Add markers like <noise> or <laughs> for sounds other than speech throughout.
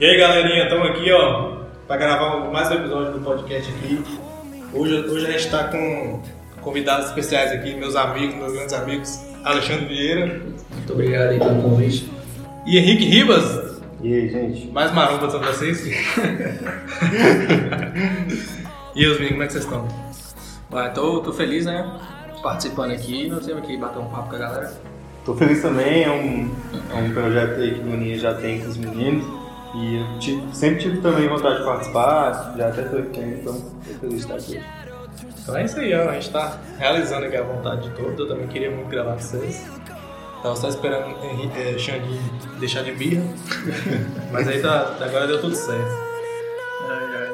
E aí, galerinha, estamos aqui, ó, para gravar mais um episódio do podcast aqui. Hoje, hoje a gente está com convidados especiais aqui, meus amigos, meus grandes amigos, Alexandre Vieira. Muito obrigado aí pelo convite. E Henrique Ribas. E aí, gente? Mais maromba são vocês. <laughs> e os meninos, como é que vocês estão? Ué, tô, tô feliz, né? Participando aqui, nós temos aqui bater um papo com a galera. Tô feliz também, é um, é um projeto aí que o Boninha já tem com os meninos. E eu tive, sempre tive também vontade de participar, já até tô aqui, então tô feliz de estar aqui. Então é isso aí, ó. a gente tá realizando aqui a vontade de todos. Eu também queria muito gravar com vocês. Tava só esperando o Henrique, eh, Xangui deixar de birra. <laughs> Mas aí tá, agora deu tudo certo. Ai, ai.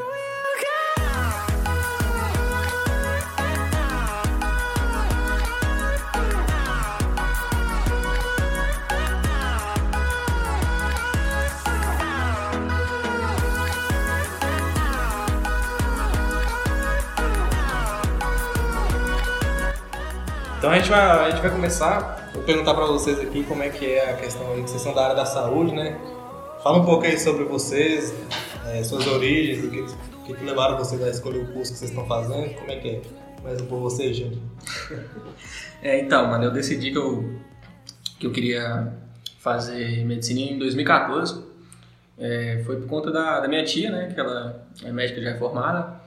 Então a gente vai, a gente vai começar. Vou perguntar pra vocês aqui como é que é a questão aí, que vocês são da área da saúde, né? Fala um pouco aí sobre vocês, eh, suas origens, o que, que que levaram vocês a escolher o curso que vocês estão fazendo, como é que é? Mais um por vocês, gente. <laughs> É, então, mano, eu decidi que eu, que eu queria fazer medicina em 2014. É, foi por conta da, da minha tia, né? Que ela é médica já formada.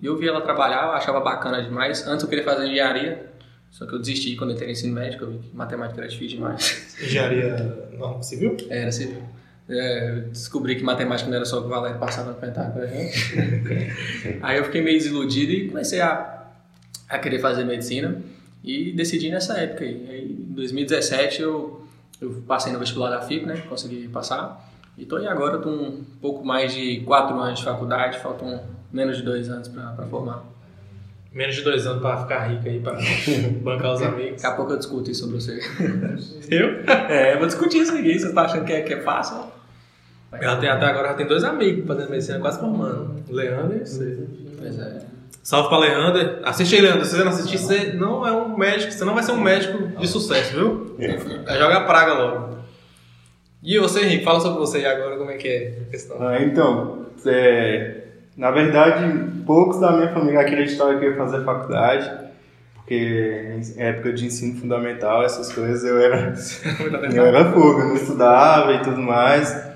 E eu vi ela trabalhar, eu achava bacana demais. Antes eu queria fazer engenharia, só que eu desisti quando eu entrei no ensino médico, eu vi que matemática era difícil demais. <laughs> Engenharia não, civil? Era civil. É, descobri que matemática não era só o que o Valério passava no pra gente. <laughs> Aí eu fiquei meio desiludido e comecei a, a querer fazer medicina e decidi nessa época aí. aí em 2017 eu, eu passei no vestibular da FIP, né? Consegui passar. E tô aí agora, tô um pouco mais de quatro anos de faculdade, faltam menos de dois anos pra, pra formar. Menos de dois anos pra ficar rico aí, pra <laughs> bancar os amigos. Daqui a pouco eu discuto isso sobre você. <laughs> Eu? É, eu vou discutir isso aqui, você tá achando que é, que é fácil? Ela tem, até agora já tem dois amigos fazendo medicina, quase formando. Leandro e você. Pois é. Salve pra Leandro. Assiste aí, Leandro. Se você não assistir, você não é um médico, você não vai ser um médico de sucesso, viu? <laughs> Vai jogar praga logo. E você, Henrique, fala sobre você agora, como é que é a questão. Ah, então, é, na verdade, poucos da minha família acreditavam que eu ia fazer faculdade, porque em época de ensino fundamental, essas coisas, eu era, <laughs> eu era fogo, não estudava e tudo mais.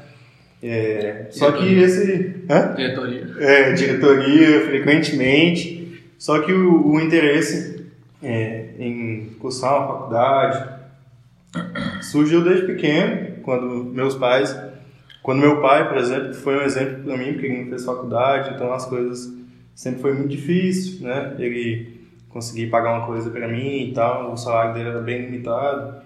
É, só que esse. Hã? Diretoria. É, diretoria, frequentemente. Só que o, o interesse é, em cursar uma faculdade surgiu desde pequeno, quando meus pais. Quando meu pai, por exemplo, foi um exemplo para mim, porque ele não fez faculdade, então as coisas sempre foi muito difícil, né? Ele conseguir pagar uma coisa para mim e tal, o salário dele era bem limitado.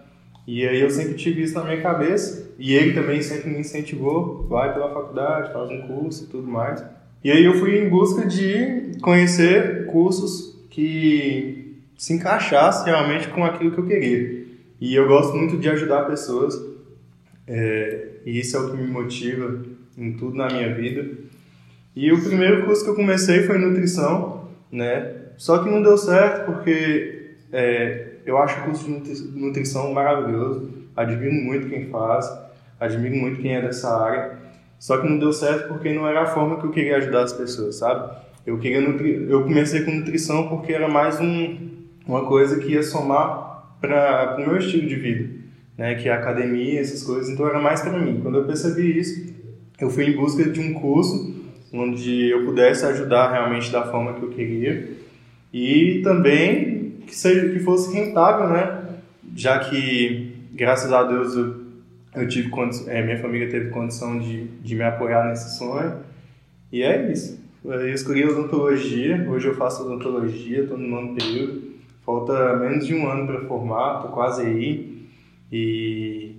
E aí eu sempre tive isso na minha cabeça. E ele também sempre me incentivou, vai pela faculdade, faz um curso e tudo mais. E aí eu fui em busca de conhecer cursos que se encaixassem realmente com aquilo que eu queria. E eu gosto muito de ajudar pessoas. É, e isso é o que me motiva em tudo na minha vida. E o primeiro curso que eu comecei foi nutrição, né? Só que não deu certo porque é, eu acho o curso de nutri- nutrição maravilhoso, admiro muito quem faz, admiro muito quem é dessa área. Só que não deu certo porque não era a forma que eu queria ajudar as pessoas, sabe? Eu queria nutri... eu comecei com nutrição porque era mais um, uma coisa que ia somar para o meu estilo de vida, né? Que é academia, essas coisas. Então era mais para mim. Quando eu percebi isso, eu fui em busca de um curso onde eu pudesse ajudar realmente da forma que eu queria e também que seja que fosse rentável, né? Já que graças a Deus eu, eu tive é, minha família teve condição de, de me apoiar nesse sonho e é isso. Eu escolhi odontologia, hoje eu faço odontologia, estou no nono período, falta menos de um ano para formar, estou quase aí e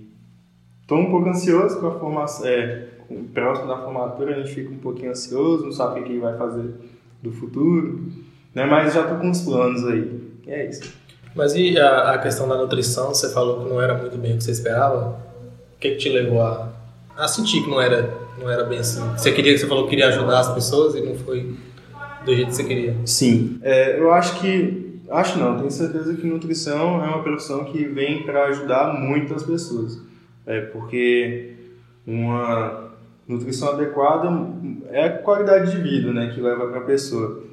estou um pouco ansioso com a formação, é, próximo da formatura a gente fica um pouquinho ansioso, não sabe o que que vai fazer do futuro, né? Mas já tô com uns planos aí. E é isso. Mas e a, a questão da nutrição, você falou que não era muito bem o que você esperava? O que, que te levou a, a sentir que não era, não era bem assim? Você queria, você falou que queria ajudar as pessoas e não foi do jeito que você queria. Sim. É, eu acho que. Acho não, tenho certeza que nutrição é uma profissão que vem para ajudar muitas pessoas. É, porque uma, nutrição adequada é a qualidade de vida, né, que leva para a pessoa.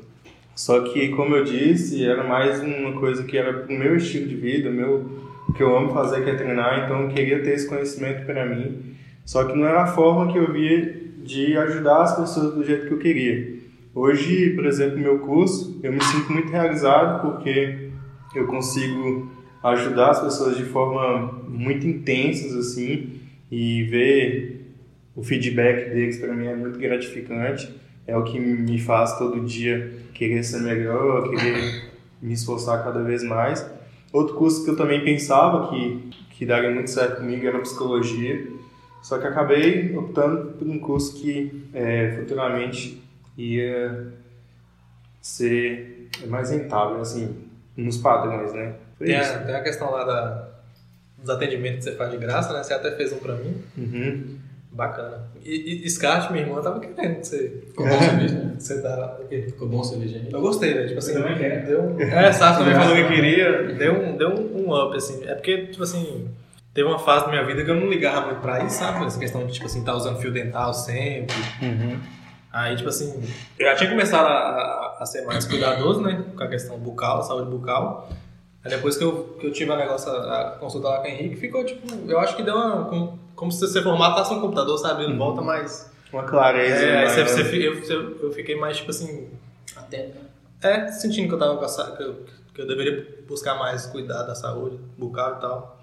Só que, como eu disse, era mais uma coisa que era o meu estilo de vida, meu o que eu amo fazer que é treinar, então eu queria ter esse conhecimento para mim. Só que não era a forma que eu via de ajudar as pessoas do jeito que eu queria. Hoje, por exemplo, no meu curso, eu me sinto muito realizado porque eu consigo ajudar as pessoas de forma muito intensas assim e ver o feedback deles para mim é muito gratificante. É o que me faz todo dia querer ser melhor, querer me esforçar cada vez mais. Outro curso que eu também pensava que, que daria muito certo comigo era psicologia, só que acabei optando por um curso que é, futuramente ia ser mais rentável, assim, nos padrões, né? Foi tem, a, tem a questão lá da, dos atendimentos que você faz de graça, né? Você até fez um pra mim. Uhum. Bacana. E, e Scat, minha irmã, tava querendo que você. <laughs> Ficou bom cerveja, né? Você dá o quê? Ficou bom cerveja. Eu gostei, né? Tipo assim. Eu também quero. Deu um... <laughs> É, também falou que queria. Deu um, deu um, um up, assim. É porque, tipo assim. Teve uma fase da minha vida que eu não ligava muito pra isso, sabe? Essa questão de, tipo assim, tá usando fio dental sempre. Uhum. Aí, tipo assim, eu já tinha começado a, a, a, ser mais cuidadoso, né? Com a questão bucal, saúde bucal. Aí depois que eu, que eu tive a negócio, a consulta lá com o Henrique, ficou, tipo, eu acho que deu uma. Como, como se você formatasse um computador, sabe? Ele volta mais. Uma clareza. É, aí né? você, você, eu, eu fiquei mais, tipo assim. Atento. É, sentindo que eu tava com a, que eu, que eu deveria buscar mais cuidar da saúde bucal e tal.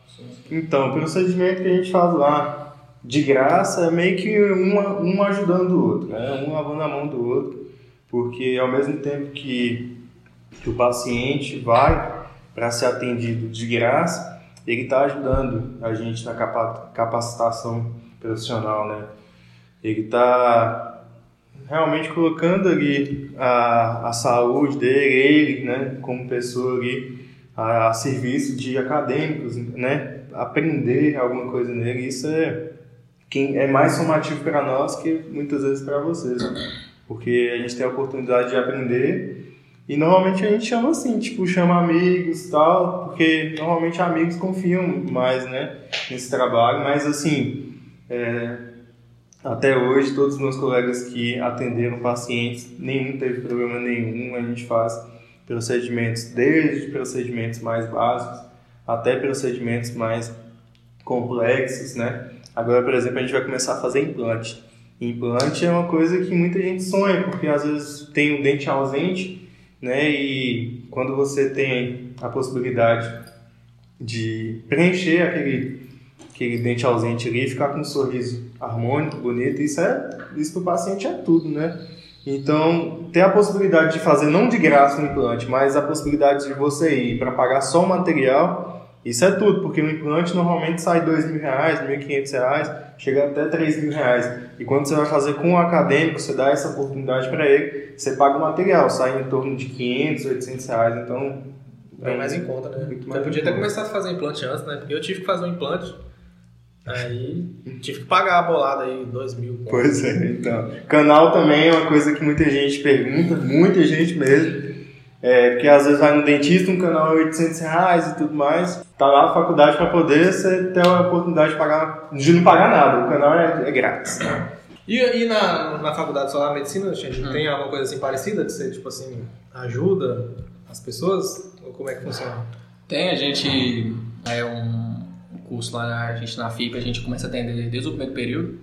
Então, o procedimento que a gente faz lá de graça é meio que uma, um ajudando o outro, né? um lavando a mão do outro, porque ao mesmo tempo que, que o paciente vai para ser atendido de graça, ele está ajudando a gente na capacitação profissional, né? Ele está realmente colocando ali a, a saúde dele, ele, né, como pessoa ali, a, a serviço de acadêmicos, né? Aprender alguma coisa nele, isso é quem é mais somativo para nós que muitas vezes para vocês, né? porque a gente tem a oportunidade de aprender e normalmente a gente chama assim, tipo, chama amigos tal, porque normalmente amigos confiam mais, né, nesse trabalho, mas assim, é, até hoje todos os meus colegas que atenderam pacientes, nenhum teve problema nenhum, a gente faz procedimentos, desde procedimentos mais básicos até procedimentos mais complexos, né? Agora, por exemplo, a gente vai começar a fazer implante. Implante é uma coisa que muita gente sonha, porque às vezes tem um dente ausente né? E quando você tem a possibilidade de preencher aquele, aquele dente ausente ali ficar com um sorriso harmônico, bonito, isso é isso para o paciente é tudo, né? Então, ter a possibilidade de fazer não de graça o implante, mas a possibilidade de você ir para pagar só o material, isso é tudo, porque o implante normalmente sai dois mil reais, mil e quinhentos reais, chega até três mil reais. E quando você vai fazer com o acadêmico, você dá essa oportunidade para ele, você paga o material, sai em torno de 500, 800 reais, então... Bem mais em conta, né? Você podia ter começado a fazer implante antes, né? Porque eu tive que fazer um implante, aí tive que pagar a bolada aí, 2 mil. Pois é, então. Canal também é uma coisa que muita gente pergunta, muita gente mesmo. É, porque às vezes vai no dentista, um canal é 800 reais e tudo mais. Tá lá a faculdade para poder você ter a oportunidade de pagar, de não pagar nada. O canal é, é grátis. E, e na, na faculdade só medicina, gente, hum. tem alguma coisa assim parecida de ser, tipo assim, ajuda as pessoas? Ou como é que funciona? Tem, a gente é um curso lá, a gente na FIP, a gente começa a atender desde o primeiro período.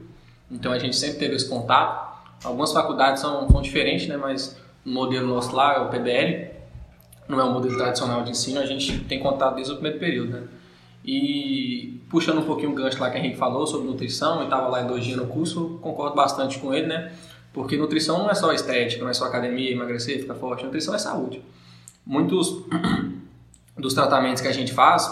Então a gente sempre teve esse contato. Algumas faculdades são, são diferentes, né, mas o modelo nosso lá é o PBL, não é um modelo tradicional de ensino, a gente tem contato desde o primeiro período, né? E puxando um pouquinho o gancho lá que a Henrique falou sobre nutrição, e estava lá elogiando o curso, concordo bastante com ele, né? Porque nutrição não é só estética, não é só academia, emagrecer, ficar forte. Nutrição é saúde. Muitos <clears throat> dos tratamentos que a gente faz,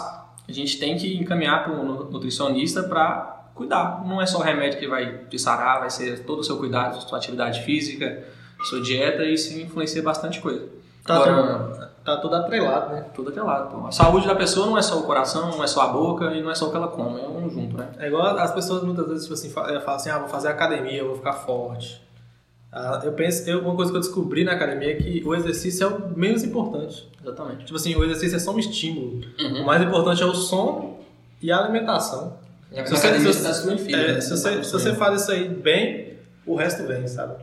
a gente tem que encaminhar para um nutricionista para cuidar. Não é só remédio que vai te sarar, vai ser todo o seu cuidado, sua atividade física, sua dieta, e isso influencia bastante coisa. Tá, Agora, tá tudo atrelado, né? Tudo atrelado. Então, a saúde da pessoa não é só o coração, não é só a boca e não é só o que ela come, é um junto, né? É igual as pessoas muitas vezes tipo assim, falam assim, ah, vou fazer academia, vou ficar forte. Ah, eu penso, eu, uma coisa que eu descobri na academia é que o exercício é o menos importante. Exatamente. Tipo assim, o exercício é só um estímulo. Uhum. O mais importante é o sono e a alimentação. se você, se, você, é, se, você, se você faz isso aí bem, o resto vem, sabe?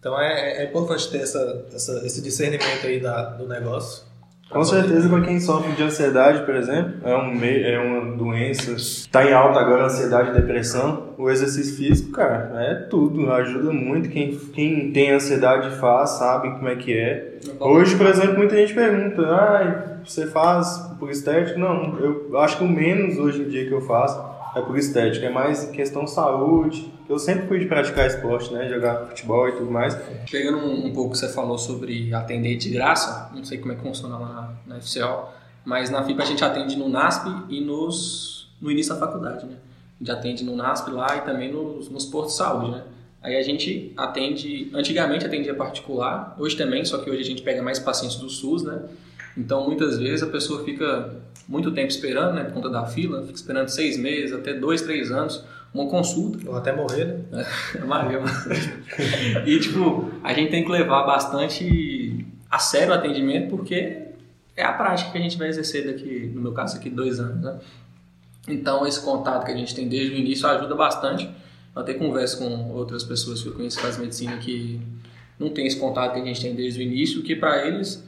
Então é, é importante ter essa, essa, esse discernimento aí da, do negócio. Com certeza, para quem sofre de ansiedade, por exemplo, é, um meio, é uma doença. Está em alta agora ansiedade e depressão. O exercício físico, cara, é tudo, ajuda muito. Quem, quem tem ansiedade faz, sabe como é que é. Hoje, por exemplo, muita gente pergunta: ah, você faz por estética? Não, eu acho que o menos hoje em dia que eu faço é por estética, é mais questão saúde. Eu sempre fui de praticar esporte, né? Jogar futebol e tudo mais. Pegando um, um pouco que você falou sobre atender de graça, não sei como é que funciona lá na, na FCO, mas na FIPA a gente atende no NASP e nos, no início da faculdade, né? A gente atende no NASP lá e também nos, nos postos de saúde, né? Aí a gente atende, antigamente atendia particular, hoje também, só que hoje a gente pega mais pacientes do SUS, né? Então muitas vezes a pessoa fica muito tempo esperando, né, por conta da fila, fica esperando seis meses, até dois, três anos, uma consulta. Ou até morrer, né? <laughs> É, e, tipo, a gente tem que levar bastante a sério o atendimento, porque é a prática que a gente vai exercer daqui, no meu caso aqui, dois anos, né? Então, esse contato que a gente tem desde o início ajuda bastante. Eu até converso com outras pessoas que eu conheço que fazem medicina que não tem esse contato que a gente tem desde o início, que para eles,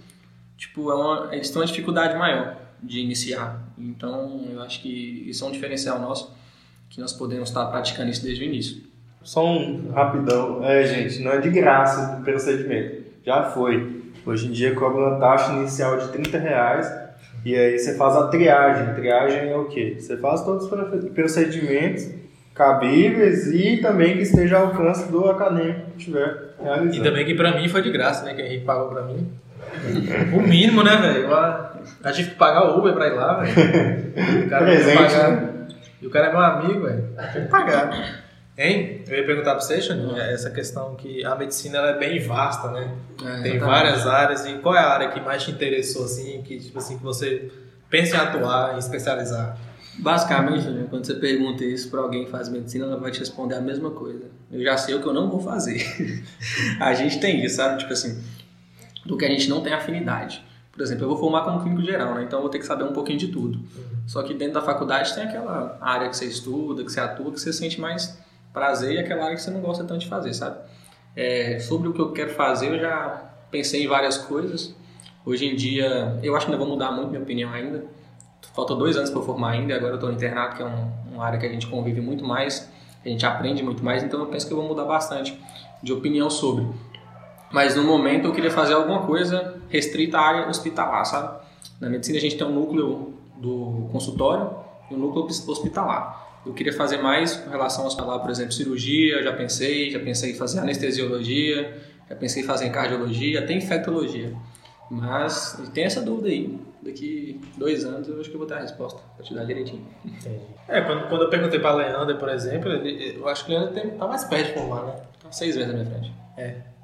tipo, é uma, eles têm uma dificuldade maior de iniciar. Então, eu acho que isso é um diferencial nosso, que nós podemos estar praticando isso desde o início. Só um rapidão. É, gente, não é de graça o procedimento. Já foi. Hoje em dia cobra uma taxa inicial de 30 reais e aí você faz a triagem. Triagem é o quê? Você faz todos os procedimentos cabíveis e também que esteja ao alcance do acadêmico que estiver realizando. E também que pra mim foi de graça, né? Que a Henrique pagou pra mim. O mínimo, né, velho? A tive que pagar o Uber pra ir lá, velho. O cara tem que Presente, pagar. E o cara é meu amigo, velho. Tem que pagar. Hein? Eu ia perguntar pra você, Xaninho, essa questão que a medicina ela é bem vasta, né? É, Tem várias áreas. E qual é a área que mais te interessou, assim, que, tipo assim, que você pensa em atuar, em especializar? Basicamente, né, quando você pergunta isso para alguém que faz medicina, ela vai te responder a mesma coisa. Eu já sei o que eu não vou fazer. <laughs> a gente tem isso, sabe? Tipo assim, do que a gente não tem afinidade. Por exemplo, eu vou formar como clínico geral, né? Então eu vou ter que saber um pouquinho de tudo. Só que dentro da faculdade tem aquela área que você estuda, que você atua, que você sente mais prazer e aquela área que você não gosta tanto de fazer, sabe? É, sobre o que eu quero fazer, eu já pensei em várias coisas. Hoje em dia, eu acho que ainda vou mudar muito minha opinião ainda. Faltam dois anos para eu formar ainda, agora eu estou no internato, que é um, uma área que a gente convive muito mais, a gente aprende muito mais, então eu penso que eu vou mudar bastante de opinião sobre. Mas no momento eu queria fazer alguma coisa restrita à área hospitalar, sabe? Na medicina a gente tem um núcleo do consultório e um núcleo hospitalar. Eu queria fazer mais com relação ao hospitalar, por exemplo, cirurgia, já pensei, já pensei em fazer anestesiologia, já pensei em fazer cardiologia, até infectologia. Mas tem essa dúvida aí. Daqui dois anos eu acho que eu vou ter a resposta pra te dar direitinho. É, quando, quando eu perguntei pra Leandro, por exemplo, ele- eu acho que o Leandro tem, tá mais perto de formar, né? Tá seis vezes na minha frente.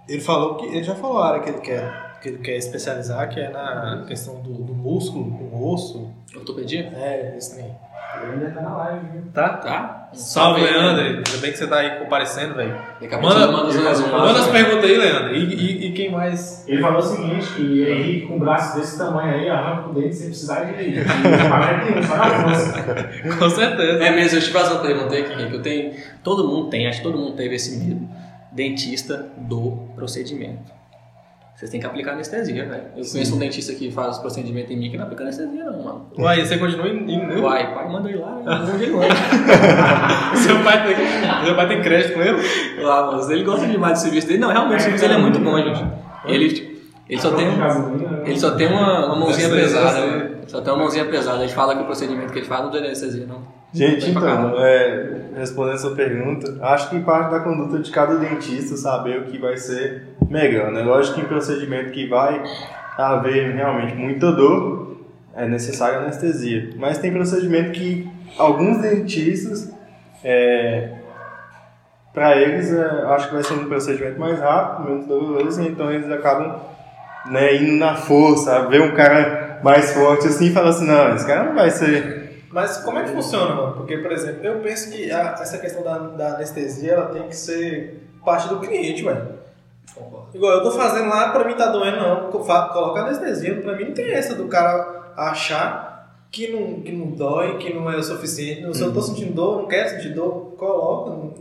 Ele falou que ele já falou a área que ele quer, que ele quer especializar, que é na questão do, do músculo, com o osso. Ortopedia? É, isso aí. Ele ainda tá na live, viu? Tá? Tá. Salve, Leandro. Ainda bem que você tá aí comparecendo, velho. Manda, manda os manda, as perguntas aí, Leandro. E, e- e quem mais? Ele falou o seguinte, que Henrique com um braço desse tamanho aí, arranca o dente sem precisar de de pagar nenhum, só na força. <laughs> Com certeza. É mesmo, eu te faço uma pergunta aqui, Henrique. Eu tenho. Todo mundo tem, acho que todo mundo teve esse medo. Dentista do procedimento. Vocês têm que aplicar anestesia, velho. Eu conheço um dentista que faz procedimento em mim que não aplica anestesia, não, mano. Uai, você continua indo. Pai, pai, manda ele lá, né? Manda ele. <laughs> Seu pai, tem, seu pai tem crédito com ele? Lá, mas ele gosta demais do serviço dele. Não, realmente, o serviço dele é muito bom, gente. Ele, ele só tem, ele só tem uma, uma mãozinha Eu eu pesada, sei. né? Só tem uma mãozinha pesada. Gente fala que o procedimento que ele faz não tem anestesia, não. Gente, então, é, respondendo essa pergunta, acho que parte da conduta de cada dentista saber o que vai ser melhor, né? Lógico que em procedimento que vai haver realmente muita dor, é necessária anestesia. Mas tem procedimento que alguns dentistas, é, para eles, é, acho que vai ser um procedimento mais rápido, menos doloroso, então eles acabam né, indo na força, ver um cara mais forte assim e falar assim, não, esse cara não vai ser Mas como é que funciona, mano? Porque, por exemplo, eu penso que a- essa questão da, da anestesia ela tem que ser parte do cliente, velho. Igual eu tô fazendo lá, pra mim tá doendo, não. Co- fa- Colocar anestesia, pra mim não tem essa do cara achar que não, que não dói, que não é o suficiente. Se eu tô sentindo dor, não quero sentir dor, coloca. não-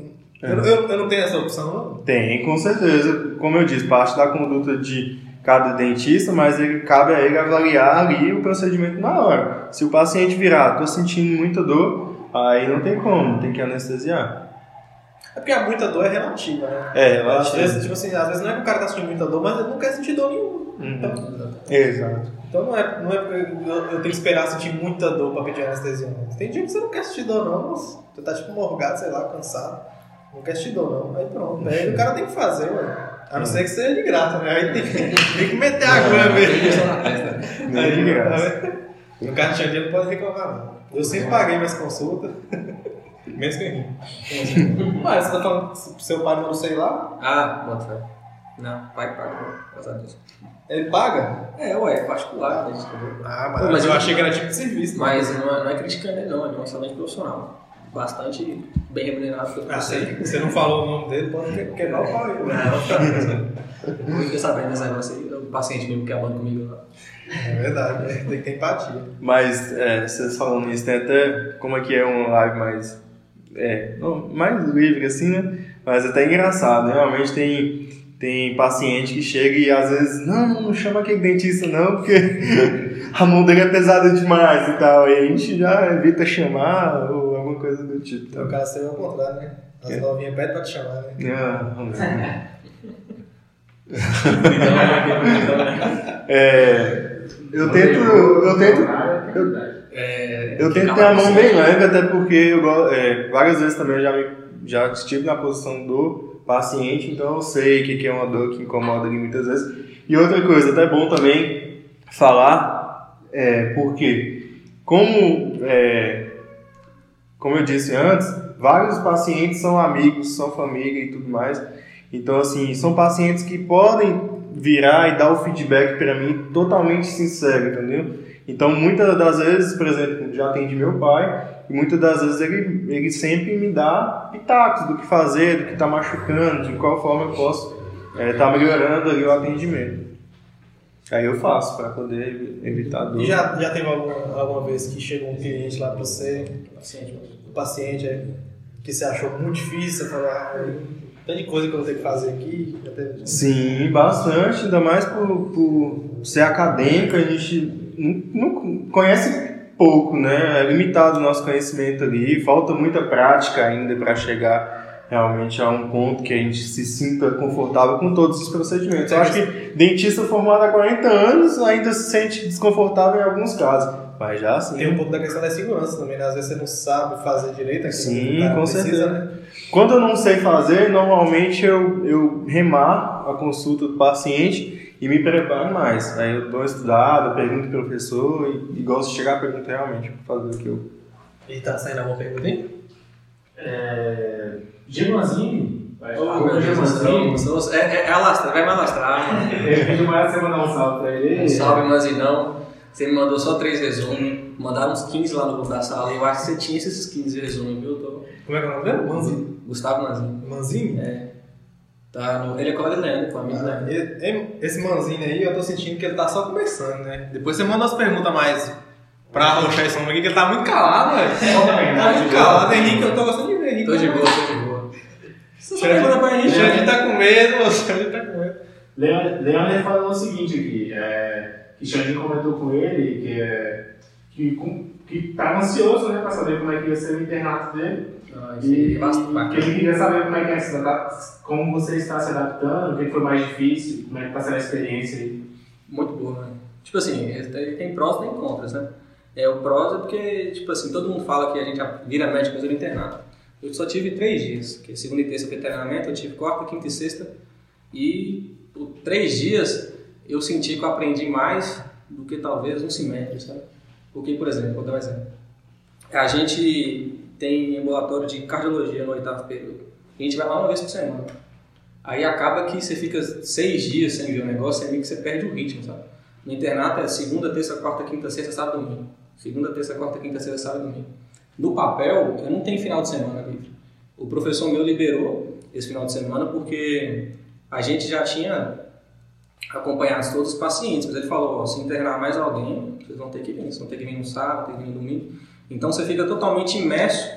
É. Eu, eu, eu não tenho essa opção, não. Tem, com certeza. Como eu disse, parte da conduta de cada dentista, mas ele, cabe a ele avaliar ali o procedimento na hora. Se o paciente virar, tô sentindo muita dor, aí não tem como, tem que anestesiar. É porque a muita dor é relativa, né? É, Às relativa. vezes, tipo assim, às vezes não é que o cara tá sentindo muita dor, mas ele não quer sentir dor nenhuma. Então, Uhum. Exato. então não é, não é porque eu, eu tenho que esperar sentir muita dor pra pedir anestesia. Não. Tem dia que você não quer sentir dor, não. Você tá tipo morgado, sei lá, cansado. Não quer sentir dor, não. Aí pronto. Aí o cara tem que fazer, ué. A não ser que seja de graça, né? Aí tem, tem que meter a agulha mesmo. Injeção na testa. Nem é de graça. No cartão dia não pode reclamar, não. Eu sempre paguei minhas consultas. <laughs> Mesmo que. Mas você tá falando que seu pai não sei lá, Ah, bota fé. Não, pai paga, graças a Deus. ele paga? É, ué, é particular, né? Ah, Pô, mas eu eu- achei que era tipo de serviço. Mas não é, não é criticando ele, não, ele é um excelente profissional. Bastante bem remunerado pelo Ah, eu sei. você, você não falou o nome dele, pode que- quebrar o pau aí. né? Eu fiquei sabendo desse negócio aí, o paciente mesmo que é bando comigo lá. É verdade, né? tem que ter empatia. Mas é, vocês falando isso, tem até como é que é uma live mais, é, não, mais livre assim, né? Mas até engraçado, né? Realmente tem, tem paciente que chega e às vezes, não, não chama aquele dentista não, porque <laughs> a mão dele é pesada demais e tal. E a gente já evita chamar ou alguma coisa do tipo. Então o cara seria ao contrário, né? As É. novinhas pedem pra te chamar, né? <laughs> Então, <laughs> É, eu tento, eu tento, eu, é, Eu tento ter a mão bem leve, até porque eu, é, várias vezes também eu já, me, já estive na posição do paciente, então eu sei o que, que é uma dor que incomoda ali muitas vezes. E outra coisa, até é bom também falar, é, porque como, é, como eu disse antes, vários pacientes são amigos, são família e tudo mais. Então, assim, são pacientes que podem virar e dar o feedback para mim totalmente sincero, entendeu? Então, muitas das vezes, por exemplo, já atendi meu pai, e muitas das vezes ele, ele sempre me dá pitacos do que fazer, do que está machucando, de qual forma eu posso estar melhorando ali o atendimento. Aí eu faço para poder evitar dor. E já, já teve alguma, alguma vez que chegou um cliente lá pra você, Paciente, o paciente que você achou muito difícil, falou, ah, tem coisa que eu vou ter que fazer aqui, já teve... Sim, bastante, ainda mais por, por ser acadêmico, a gente não, não conhece pouco, né? É limitado o nosso conhecimento ali, falta muita prática ainda para chegar realmente a um ponto que a gente se sinta confortável com todos os procedimentos. Eu acho que dentista formado há 40 anos ainda se sente desconfortável em alguns casos, mas já assim. Tem um pouco da questão da segurança também, né? Às vezes você não sabe fazer direito aquilo Sim, que com precisa, certeza. né? Quando eu não sei fazer, normalmente eu, eu remarco a consulta do paciente e me preparo mais. Aí eu dou uma estudada, pergunto pro professor e, e gosto de chegar a pergunta realmente para fazer o que eu. E tá saindo alguma pergunta aí? É... Gemanzinho? Ô, meu Deus, Gemanzinho? Deus, é, é, é alastrar, vai me alastrar, mano. <laughs> Ele pediu mais você mandar um salve pra ele. Um salve, Manzinão. Você me mandou só três resumos. Mandaram uns 15 lá no grupo da sala. Eu acho que você tinha esses 15 resumos, viu? Tô... Como é que é o nome dele? Manzinho. Gustavo Manzinho. Manzinho? É. Tá no... Ele é colega do Leandro, com amigo do Ah, Leandro. e- Esse manzinho aí, eu tô sentindo que ele tá só começando, né? Depois você manda as perguntas mais pra arrochar esse homem aqui, que ele tá muito calado, velho. Tá muito calado, Henrique, eu tô gostando de ver, Henrique. Tô de boa, tô de boa. Você só pergunta pra Henrique. Xande tá com medo, o Xande tá com medo. Leandro Leandro falou o seguinte aqui, é, que Xandinho comentou com ele que, é, que, com- que tava ansioso né, para saber como é que ia ser o internato dele Ah, e, é bastante que ele queria saber como é que é se adap- como você está se adaptando, o que foi mais difícil, como é que está sendo a experiência aí. Muito boa, né? Tipo assim, ele tem prós e tem contras, né? É, o prós é porque, tipo assim, todo mundo fala que a gente vira médico no internato. Eu só tive três dias, que é segunda e terça foi treinamento, eu tive quarta, quinta e sexta. E por três dias eu senti que eu aprendi mais do que talvez um semestre, sabe? Porque, por exemplo, vou dar um exemplo. A gente tem ambulatório de cardiologia no oitavo período. A gente vai lá uma vez por semana. Aí acaba que você fica seis dias sem ver o negócio, é meio que você perde o ritmo, sabe? No internato é segunda, terça, quarta, quinta, sexta, sábado, domingo. Segunda, terça, quarta, quinta, sexta, sábado, domingo. No papel, eu não tenho final de semana livre. O professor meu liberou esse final de semana porque a gente já tinha acompanhado todos os pacientes, mas ele falou, ó, se internar mais alguém, vocês vão ter que vir, vocês vão ter que vir no sábado, ter que vir no domingo. Então você fica totalmente imerso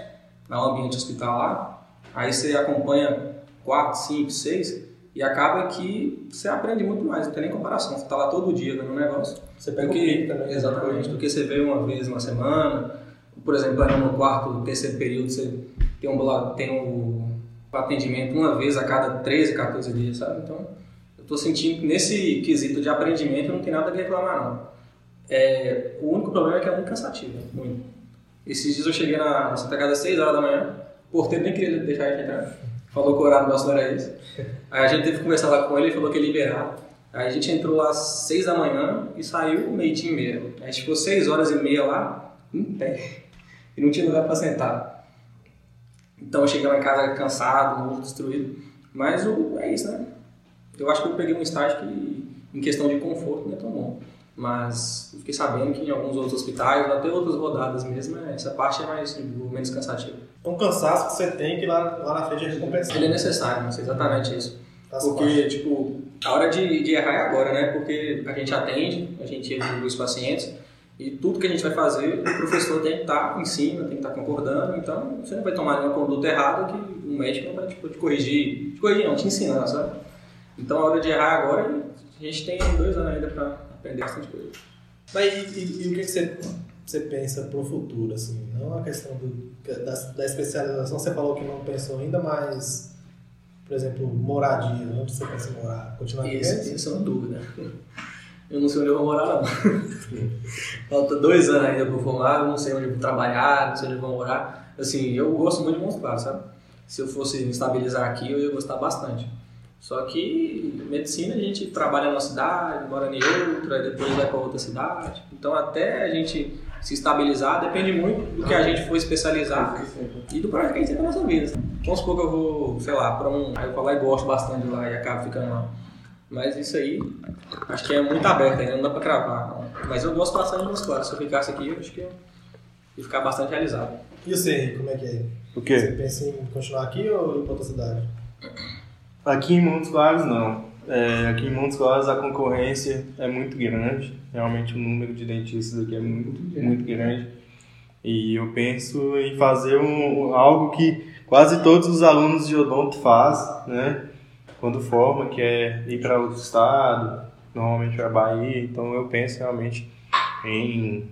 no ambiente hospitalar Aí você acompanha 4, 5, 6 e acaba que você aprende muito mais, não tem nem comparação. Você tá lá todo dia vendo um negócio. Você pega o pique também. né? exatamente, do que você vê uma vez na semana. Por exemplo, no quarto, terceiro período, você tem um, tem o atendimento uma vez a cada 13, 14 dias, sabe? Então, eu tô sentindo que nesse quesito de aprendimento não tem nada a reclamar, não. É, o único problema é que é muito cansativo, muito. Esses dias eu cheguei na, na Santa Casa às 6 horas da manhã, o porteiro nem queria deixar a gente entrar. Falou que o horário nosso não era esse. Aí a gente teve que conversar lá com ele, ele falou que ia liberar. Aí a gente entrou lá às 6 da manhã e saiu meio-dia e meia. A gente ficou 6 horas e meia lá, em pé. E não tinha lugar para sentar. Então eu cheguei lá em casa cansado, muito destruído. Mas o, é isso, né? Eu acho que eu peguei um estágio que, em questão de conforto, não é tão bom. Mas fiquei sabendo que em alguns outros hospitais, até outras rodadas mesmo, essa parte é mais menos cansativa. É um cansaço que você tem que lá, lá na frente é recompensado. Ele é necessário, mas é exatamente isso. Faz Porque, tipo, a hora de, de errar é agora, né? Porque a gente atende, a gente evolui os pacientes e tudo que a gente vai fazer, o professor tem que estar em cima, tem que estar concordando. Então, você não vai tomar nenhuma conduta errada que o médico não vai tipo, te corrigir. Te corrigir não, te ensinar, sabe? Então, a hora de errar agora, a gente tem dois anos ainda para aprender bastante coisa. Mas e, e- e o que, que você, você pensa pro futuro, assim? Não a questão do, da, da especialização, você falou que não pensou ainda, mas, por exemplo, moradia, onde você pensa em morar? Continuar Isso, isso é uma dúvida. Eu não sei onde eu vou morar, não. Falta dois anos ainda para formar, não sei onde eu vou trabalhar, não sei onde eu vou morar. Assim, eu gosto muito de Montes Claros, sabe? Se eu fosse me estabilizar aqui, eu ia gostar bastante. Só que medicina a gente trabalha numa cidade, mora em outra, depois vai para outra cidade. Então até a gente se estabilizar depende muito do que a gente for especializar e do projeto que a gente tem na nossa vida. Vamos supor que eu vou, sei lá, para um. Aí eu falo, e gosto bastante de lá e acabo ficando lá. Mas isso aí, acho que é muito aberto ainda, não dá pra cravar. não. Mas eu gosto bastante de Montes Claros. Se eu ficasse aqui, eu acho que eu ia ficar bastante realizado. E você, como é que é? O Você quê? pensa em continuar aqui ou ir pra outra cidade? Aqui em Montes Claros, não. É, aqui em Montes Claros a concorrência é muito grande. Realmente o número de dentistas aqui é muito, muito grande. E eu penso em fazer um, algo que quase todos os alunos de odonto fazem, né? Quando forma, que é ir para outro estado, normalmente para Bahia. Então eu penso realmente em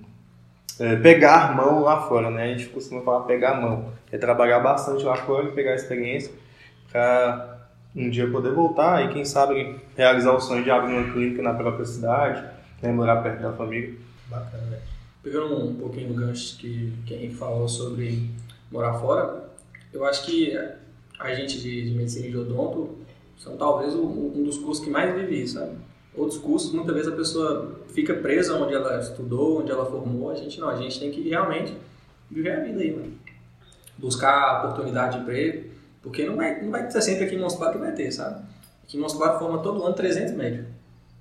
é, pegar mão lá fora, né? A gente costuma falar pegar mão. É trabalhar bastante lá fora pegar experiência para um dia poder voltar e quem sabe realizar o sonho de abrir uma clínica na própria cidade, né? morar perto da família. Bacana, velho. Pegando um pouquinho do gancho que que Henrique falou sobre morar fora, eu acho que a gente de, de medicina e de odonto são talvez um, um dos cursos que mais vive isso, sabe? Outros cursos, muitas vezes a pessoa fica presa onde ela estudou, onde ela formou, a gente não, a gente tem que realmente viver a vida aí, mano. Buscar oportunidade de emprego, porque não vai, não vai ser sempre aqui em Montes Claros que vai ter, sabe? Aqui em Montes Claros forma todo ano 300 médicos.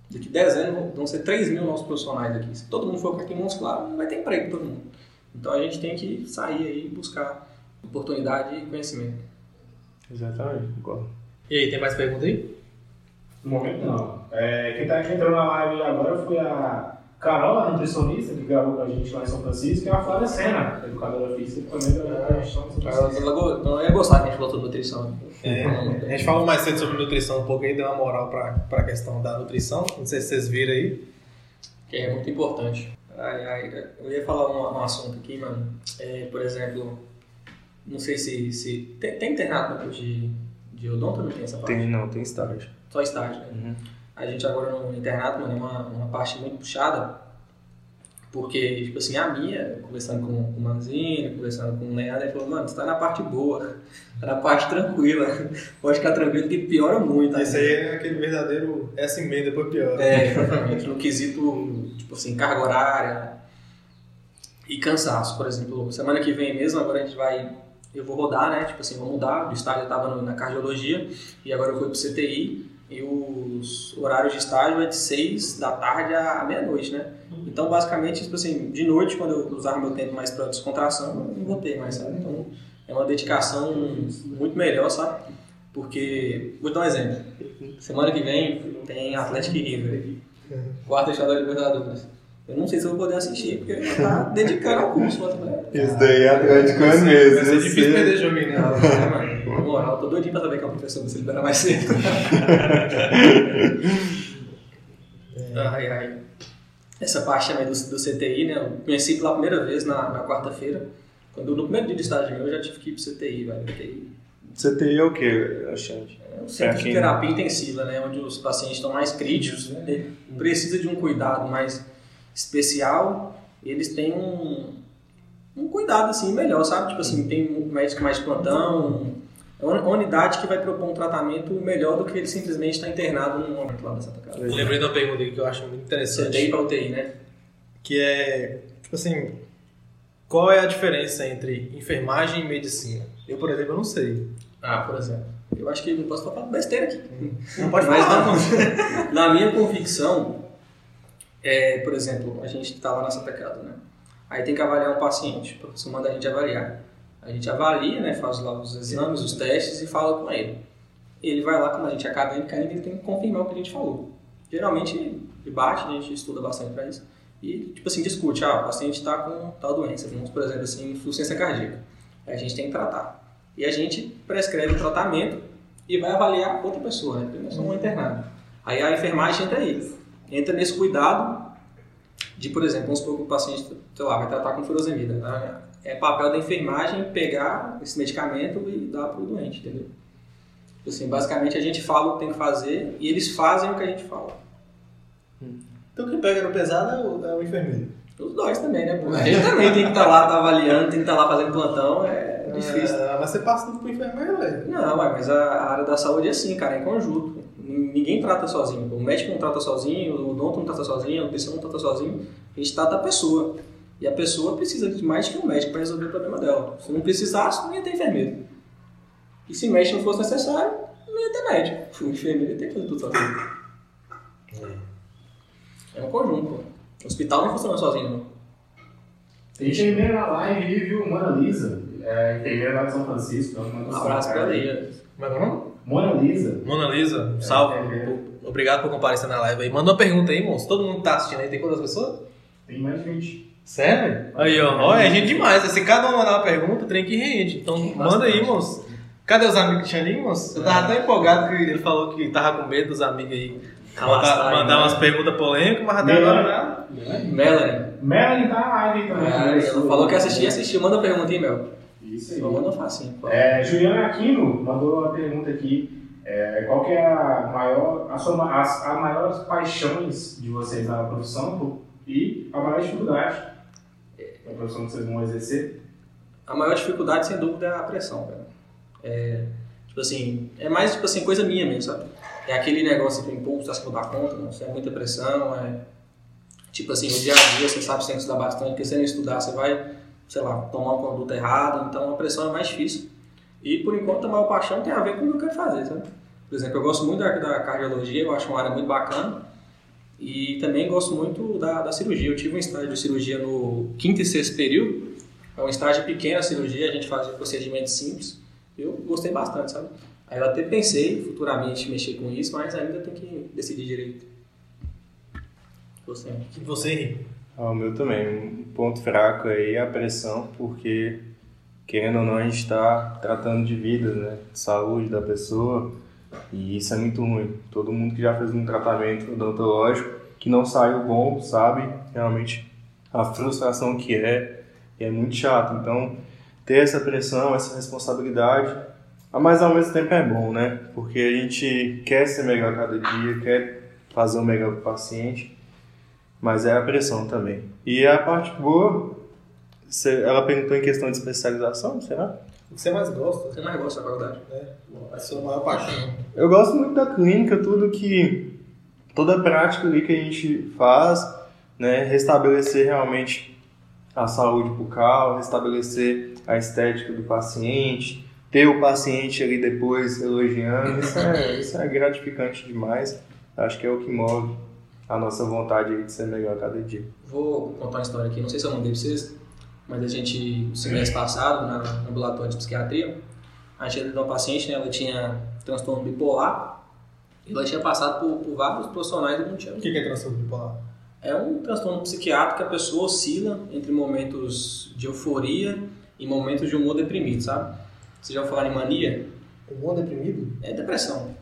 Daqui 10 anos vão- ser 3 mil novos profissionais aqui. Se todo mundo for aqui em Montes Claros, não vai ter emprego para todo mundo. Então a gente tem que sair aí e buscar oportunidade e conhecimento. Exatamente, concordo. E aí, tem mais pergunta aí? No momento não. É, quem, tá, quem entrou na live agora foi a Carol, a nutricionista, que gravou com a gente lá em São Francisco, e a Flávia Sena, educadora física, que também gravou com a gente lá em São Francisco. Ela, então eu ia gostar que a gente falou sobre nutrição. É, a gente falou mais cedo sobre nutrição um pouco aí, deu uma moral pra, pra questão da nutrição. Não sei se vocês viram aí. que é muito importante. Ai, ai, eu ia falar um, um assunto aqui, mano. É, por exemplo, não sei se. se tem, tem internato de, de odonto ou não tem essa parte? Tem, não, tem estágio. Só estágio, né? Uhum. A gente agora no internato, mano, é uma, uma parte muito puxada, porque, tipo assim, a minha, conversando com, com o Manzini, conversando com o Leandro, ele falou, mano, você tá na parte boa, tá na parte tranquila, <laughs> pode ficar tranquilo que piora muito. Esse aí é aquele verdadeiro assim mesmo, depois pior. É, exatamente. No quesito, tipo assim, carga horária e cansaço, por exemplo. Semana que vem mesmo, agora a gente vai. Eu vou rodar, né? Tipo assim, vou mudar. Do estágio eu tava na cardiologia e agora eu fui pro CTI. E os horários de estágio é de 6 da tarde à meia-noite, né? Então, basicamente, tipo assim, de noite, quando eu usar meu tempo mais para descontração, eu não vou ter mais, sabe? Então, é uma dedicação muito melhor, sabe? Porque, vou dar um exemplo. Semana que vem tem Atlético e River. Quarta fechada da Libertadores. Eu não sei se eu vou poder assistir, porque eu tá dedicando ao curso. Mas, Isso daí é atleticano mesmo. Vai ser difícil perder jogo né? <laughs> é. Eu tô doidinho pra saber que é o professor você libera mais cedo. <laughs> ai, ai. Essa parte também do, do CTI, né? Eu conheci pela primeira vez na, na quarta-feira. Quando no primeiro dia de estágio eu já tive que ir pro CTI, velho. CTI. CTI é o que, Alexandre? É um centro Pra de quem- terapia intensiva, né? Onde os pacientes estão mais críticos, né? precisa de um cuidado mais especial. Eles têm um, um cuidado assim melhor, sabe? Tipo assim, tem um médico mais de plantão, é uma unidade que vai propor um tratamento melhor do que ele simplesmente estar internado num momento lá da Santa Casa. Eu lembrei de uma pergunta que eu acho muito interessante. CTI para UTI, né? que é, tipo assim, qual é a diferença entre enfermagem e medicina? Eu, por exemplo, não sei. Ah, por exemplo. Eu acho que não posso falar besteira aqui. Não pode Mas falar. na, <laughs> na minha convicção, é, por exemplo, a gente está lá na Santa Casa, né? Aí tem que avaliar um paciente, o professor manda a gente avaliar. A gente avalia, né, faz lá os exames, os testes e fala com ele. Ele vai lá, como a gente é acadêmico ainda, ele tem que confirmar o que a gente falou. Geralmente ele bate, a gente estuda bastante para isso. E, tipo assim, discute, ah, o paciente está com tal doença, vamos, por exemplo, assim, insuficiência cardíaca. A gente tem que tratar. E a gente prescreve o tratamento e vai avaliar outra pessoa, né? Porque nós somos um internado. Aí a enfermagem entra aí. Entra nesse cuidado de, por exemplo, vamos supor que o paciente, sei lá, vai tratar com furosemida. É papel da enfermagem pegar esse medicamento e dar para o doente, entendeu? Assim, basicamente a gente fala o que tem que fazer e eles fazem o que a gente fala. Então quem pega no pesado é o, é o enfermeiro. Os dois também, né? pô? A gente também tem que estar lá, tá avaliando, tem que estar lá fazendo plantão, é difícil. É, mas você passa tudo pro enfermeiro, velho. Não, mas a, área da saúde é assim, cara, é em conjunto. Ninguém trata sozinho. O médico não trata sozinho, o odonto não trata sozinho, o nutricionista não trata sozinho. A gente trata a pessoa. E a pessoa precisa de mais que um médico para resolver o problema dela. Se não precisasse, não ia ter enfermeiro. E se médico não fosse necessário, não ia ter médico. O enfermeiro ia ter que fazer tudo sozinho. É um conjunto, pô. O hospital não funciona sozinho, não. Tem enfermeira na live, viu? Mona Lisa. É, enfermeira lá de São Francisco. Um abraço pra ela. Como é que é o nome? Mona Lisa. Mona Lisa, um salve. É, Obrigado por comparecer na live aí. Manda uma pergunta aí, moço. Todo mundo que tá assistindo aí, tem quantas pessoas? Tem mais de 20. Sério? Aí, ó. Ó, é gente demais. Se cada um mandar uma pergunta, o trem que rende. Então, manda aí, Bastante. moço. Cadê os amigos que tinha ali, moço? Eu tava tão empolgado que ele falou que tava com medo dos amigos aí. Mandar, aí, mandar né? umas perguntas polêmicas, mas até agora nada. Melanie. Melanie tá na live aí também. Ah, ela falou que assistia, assistiu. Manda pergunta aí, Mel. Isso aí. Só manda facinho. É, Juliana Aquino mandou uma pergunta aqui. É, qual que é a maior, a, sua, ma- as, as maiores paixões de vocês na profissão e a maior dificuldade da profissão que vocês vão exercer? A maior dificuldade, sem dúvida, é a pressão, velho. É, tipo assim, é mais, tipo assim, coisa minha mesmo, sabe? É aquele negócio que o impulso, acho que vou dar conta, não? Você é muita pressão, é... Tipo assim, o dia a dia você sabe que você tem que estudar bastante, porque se você não estudar, você vai, sei lá, tomar uma conduta errada, então a pressão é mais difícil. E, por enquanto, a maior paixão tem a ver com o que eu quero fazer, sabe? Por exemplo, eu gosto muito da cardiologia, eu acho uma área muito bacana. E também gosto muito da, da cirurgia. Eu tive um estágio de cirurgia no quinto e sexto período. É um estágio pequeno a cirurgia, a gente fazia procedimentos simples. Eu gostei bastante, sabe? Aí eu até pensei futuramente mexer com isso, mas ainda tem que decidir direito. Você. E você, Henrique? Ah, o meu também. Um ponto fraco aí é a pressão, porque, querendo ou não, a gente está tratando de vida, né? De saúde da pessoa. E isso é muito ruim. Todo mundo que já fez um tratamento odontológico que não saiu bom, sabe realmente a frustração que é. E é muito chato. Então, ter essa pressão, essa responsabilidade, mas ao mesmo tempo é bom, né? Porque a gente quer ser melhor cada dia, quer fazer o melhor para o paciente. Mas é a pressão também. E a parte boa, ela perguntou em questão de especialização, será? O que você mais gosta? Você mais gosta da faculdade? Né? A sua maior paixão. Eu gosto muito da clínica, tudo que. toda a prática ali que a gente faz, né? Restabelecer realmente a saúde bucal, restabelecer a estética do paciente, ter o paciente ali depois elogiando, isso é, <laughs> isso é gratificante demais. Acho que é o que move a nossa vontade aí de ser melhor a cada dia. Vou contar uma história aqui, não sei se eu mandei pra vocês, mas a gente, no semestre passado, na- no ambulatório de psiquiatria, a gente atendeu uma paciente, né, ela tinha transtorno bipolar, e ela tinha passado por, por vários profissionais do mundo. O que é transtorno bipolar? É um transtorno psiquiátrico que a pessoa oscila entre momentos de euforia e momentos de humor deprimido, sabe? Você já ouviu falar em mania? Humor deprimido? É depressão.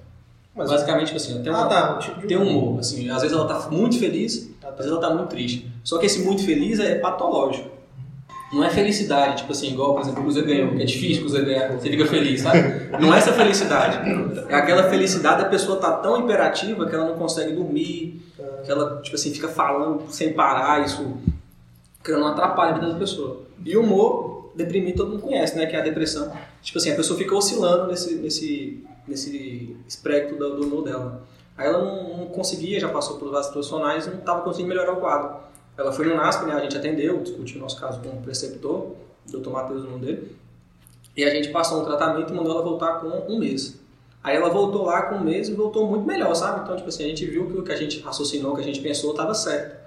Mas- Basicamente, tipo assim, tem um, Ah, tá. Um tipo de tem humor. Assim, às vezes ela tá muito feliz, Ah, às tá. vezes ela tá muito triste. Só que esse muito feliz é patológico. Não é felicidade, tipo assim, igual, por exemplo, o Cruzeiro ganhou, que é difícil o Cruzeiro ganhar, você fica feliz, sabe? Não é essa felicidade. É aquela felicidade da pessoa tá tão imperativa que ela não consegue dormir, que ela, tipo assim, fica falando sem parar, isso que não atrapalha a vida da pessoa. E o humor, deprimido, todo mundo conhece, né? Que é a depressão. Tipo assim, a pessoa fica oscilando nesse, nesse, nesse espectro do humor dela. Aí ela não, não conseguia, já passou por vários profissionais e não estava conseguindo melhorar o quadro. Ela foi no NASP, né? A gente atendeu, discutiu o nosso caso com o preceptor, o Dr. Matheus, o nome dele. E a gente passou um tratamento e mandou ela voltar com um mês. Aí ela voltou lá com um mês e voltou muito melhor, sabe? Então, tipo assim, a gente viu que o que a gente raciocinou, o que a gente pensou, estava certo.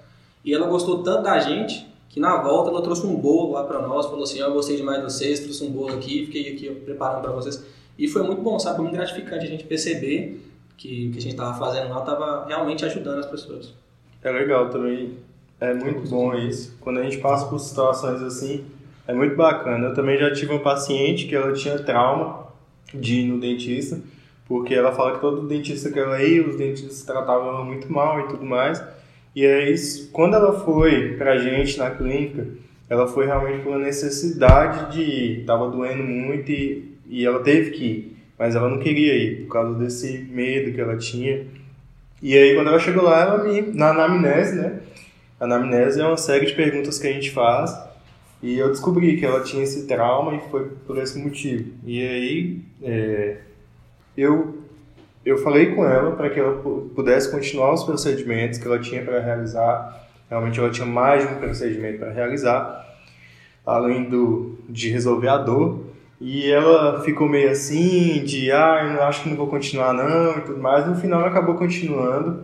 E ela gostou tanto da gente que na volta ela trouxe um bolo lá para nós, falou assim, ó, eu gostei demais de vocês, trouxe um bolo aqui, fiquei aqui preparando para vocês. E foi muito bom, sabe? Foi muito gratificante a gente perceber que o que a gente estava fazendo lá estava realmente ajudando as pessoas. É legal também. É muito bom isso. Quando a gente passa por situações assim, é muito bacana. Eu também já tive uma paciente que ela tinha trauma de ir no dentista, porque ela fala que todo dentista que ela ia, os dentistas tratavam ela muito mal e tudo mais. E aí, quando ela foi pra gente na clínica, ela foi realmente por uma necessidade de ir. Tava doendo muito e, e ela teve que ir. Mas ela não queria ir, por causa desse medo que ela tinha. E aí, quando ela chegou lá, ela me, na anamnese, né? A anamnese é uma série de perguntas que a gente faz. E eu descobri que ela tinha esse trauma e foi por esse motivo. E aí, é, eu, eu falei com ela para que ela pu- pudesse continuar os procedimentos que ela tinha para realizar. Realmente, ela tinha mais de um procedimento para realizar, além do, de resolver a dor. E ela ficou meio assim, de ah, eu acho que não vou continuar não e tudo mais. No final, acabou continuando.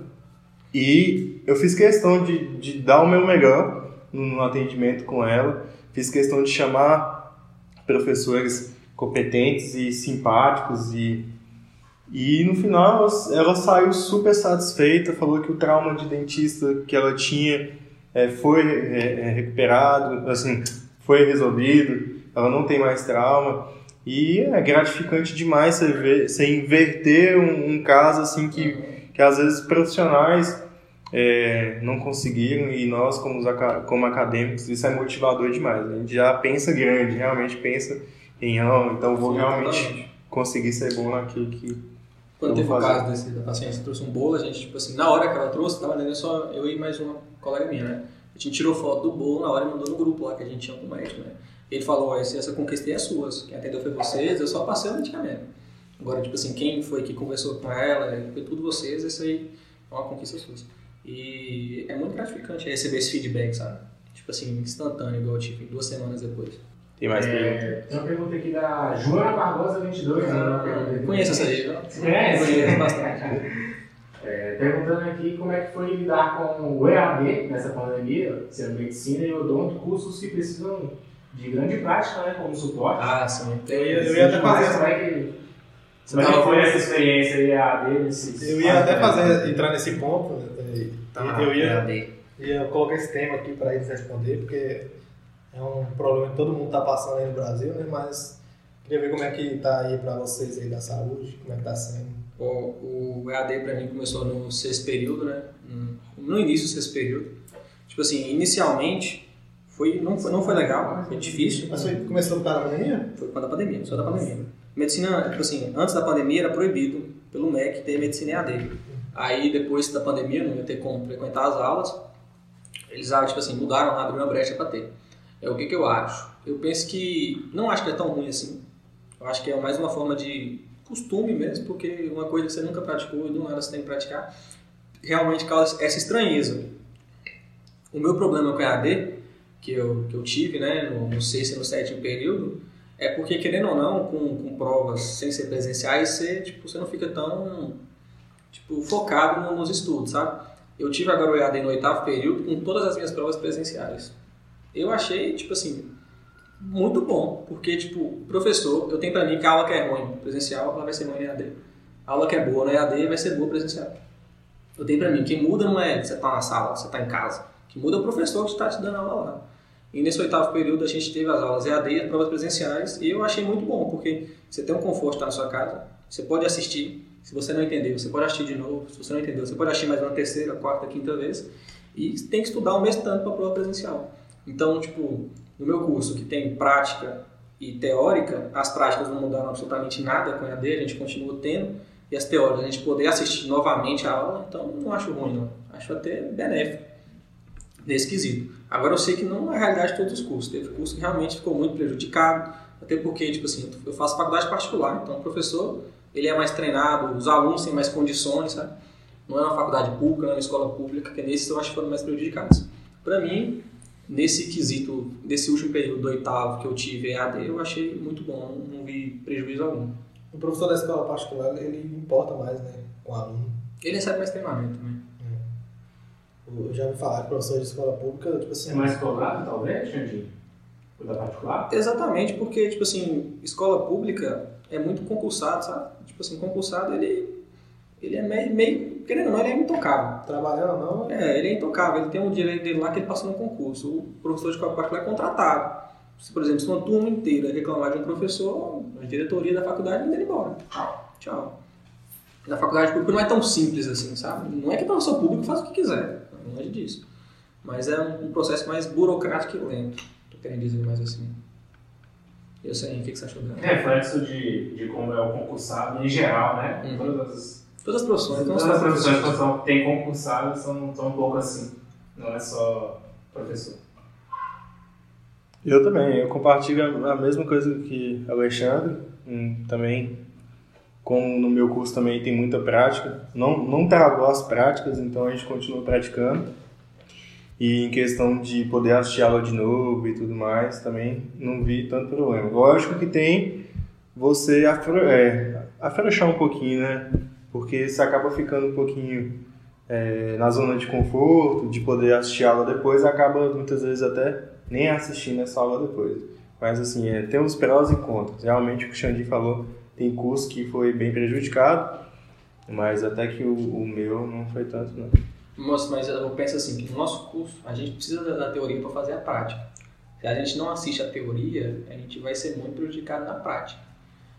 E eu fiz questão de, de dar o meu melhor no atendimento com ela. Fiz questão de chamar professores competentes e simpáticos e e no final ela, saiu super satisfeita, falou que o trauma de dentista que ela tinha é, foi é, recuperado, assim, foi resolvido, ela não tem mais trauma. E é gratificante demais você, ver, você inverter um, um caso assim que, que às vezes profissionais é, não conseguiram e nós como, os como acadêmicos isso é motivador demais. A gente já pensa grande, realmente pensa em "Ah, então vou Sim, realmente exatamente. conseguir ser bom naquilo que Quando teve o caso desse, da paciente trouxe um bolo, a gente, tipo assim, na hora que ela trouxe, tava dentro só eu e mais uma colega minha, né? A gente tirou foto do bolo na hora e mandou no grupo lá que a gente tinha com o médico, né? Ele falou, essa, essa conquista é sua, quem atendeu foi vocês, eu só passei o medicamento. Agora, tipo assim, quem foi que conversou com ela, foi tudo vocês, isso aí é uma conquista sua. E é muito gratificante receber esse feedback, sabe? Tipo assim, instantâneo, igual eu tive duas semanas depois. tem mais perguntas. É, tem uma pergunta aqui da Joana Barbosa 22. né? Pergunta aqui. Conheço essa aí? Você conhece? Conheço bastante. É, perguntando aqui como é que foi lidar com o EAD nessa pandemia, sendo medicina e odonto, cursos que precisam de grande prática, né, como suporte. Ah, sim. Eu ia, eu ia até fazer Como é que, Você como é que foi essa experiência EAD. Eu ia até fazer, entrar nesse ponto, né, e Tá, eu ia, ia colocar esse tema aqui para eles responder, porque é um problema que todo mundo está passando aí no Brasil, né? Mas queria ver como é que tá aí para vocês aí da saúde, como é que tá sendo. Bom, o EAD para mim começou no sexto período, né? No início do sexto período. Tipo assim, inicialmente foi, não, foi, não foi legal, foi difícil. Mas foi, começou por causa da pandemia? Foi quando a pandemia, só da pandemia. Medicina, tipo assim, antes da pandemia era proibido pelo MEC ter medicina EAD. Aí depois da pandemia não ia ter como frequentar as aulas. Eles, ah, tipo assim, mudaram, abriram uma brecha para ter. É o que, que eu acho? Eu penso que não acho que é tão ruim assim. Eu acho que é mais uma forma de costume mesmo, porque uma coisa que você nunca praticou e do nada você tem que praticar, realmente causa essa estranheza. O meu problema com EAD, que eu, que eu tive né, no, no sexto e no sétimo período, é porque, querendo ou não, com, com provas sem ser presenciais, você, tipo, você não fica tão tipo, focado no- nos estudos, sabe? Eu tive agora o EAD no oitavo período com todas as minhas provas presenciais. Eu achei, tipo assim, muito bom, porque, tipo, professor, eu tenho pra mim que a aula que é ruim presencial, ela vai ser ruim no EAD. A aula que é boa no EAD vai ser boa presencial. Eu tenho pra mim, quem muda não é você tá na sala, você tá em casa. Que muda é o professor que está te dando aula lá. E nesse oitavo período a gente teve as aulas EAD as provas presenciais e eu achei muito bom, porque você tem um conforto estar na sua casa, você pode assistir, se você não entendeu, você pode assistir de novo, se você não entendeu, você pode assistir mais uma terceira, quarta, quinta vez. E tem que estudar o mesmo tanto para a prova presencial. Então, tipo, no meu curso que tem prática e teórica, as práticas não mudaram absolutamente nada com a EAD, a gente continua tendo, e as teóricas a gente poder assistir novamente a aula, então não acho ruim não, acho até benéfico nesse quesito. Agora eu sei que não é a realidade de todos os cursos, teve curso que realmente ficou muito prejudicado, até porque, tipo assim, eu faço faculdade particular, então o professor, ele é mais treinado, os alunos têm mais condições, sabe? Não é uma faculdade pública, não é uma escola pública, que nesses eu acho que foram mais prejudicados. Para mim, nesse quesito, desse último período do oitavo que eu tive EAD, eu achei muito bom, não vi prejuízo algum. O professor da escola particular, ele importa mais, né, com o aluno. Ele recebe mais treinamento também. Eu já ouvi falar que professor de escola pública, tipo assim... É mais cobrado, talvez, Xandinho? O da particular? Exatamente, porque, tipo assim, escola pública é muito concursado, sabe? Tipo assim, concursado, ele, ele é meio, meio querendo ou não, ele é intocável. Trabalhando ou não... É, ele é intocável, ele tem um direito dele lá que ele passou no concurso. O professor de escola particular é contratado. Se, por exemplo, se uma turma inteira reclamar de um professor, a diretoria da faculdade manda ele embora. Tchau. Tchau. Na faculdade pública não é tão simples assim, sabe? Não é que o professor público faz o que quiser, longe disso. Mas é um, um processo mais burocrático e lento, tô querendo dizer mais assim. Eu sei, o que, que você achou dela? Reflexo de, de como é o concursado em geral, né? Uhum. Todas as, Todas as profissões, não todas só as profissões que são, tem concursado são, são um pouco assim. Não é só professor. Eu também, eu compartilho a a mesma coisa que Alexandre, hum, também, como no meu curso também tem muita prática, não, não travou as práticas, então a gente continua praticando. E em questão de poder assistir aula de novo e tudo mais, também não vi tanto problema. Lógico que tem você afro, é, afrouxar um pouquinho, né? Porque você acaba ficando um pouquinho é, na zona de conforto, de poder assistir aula depois, acaba muitas vezes até nem assistindo essa aula depois. Mas assim, é, tem prós e contras. Realmente o que o Xandi falou, tem curso que foi bem prejudicado, mas até que o, o meu não foi tanto, não. Nossa, mas eu penso assim, que no nosso curso a gente precisa da, teoria para fazer a prática. Se a gente não assiste a teoria, a gente vai ser muito prejudicado na prática.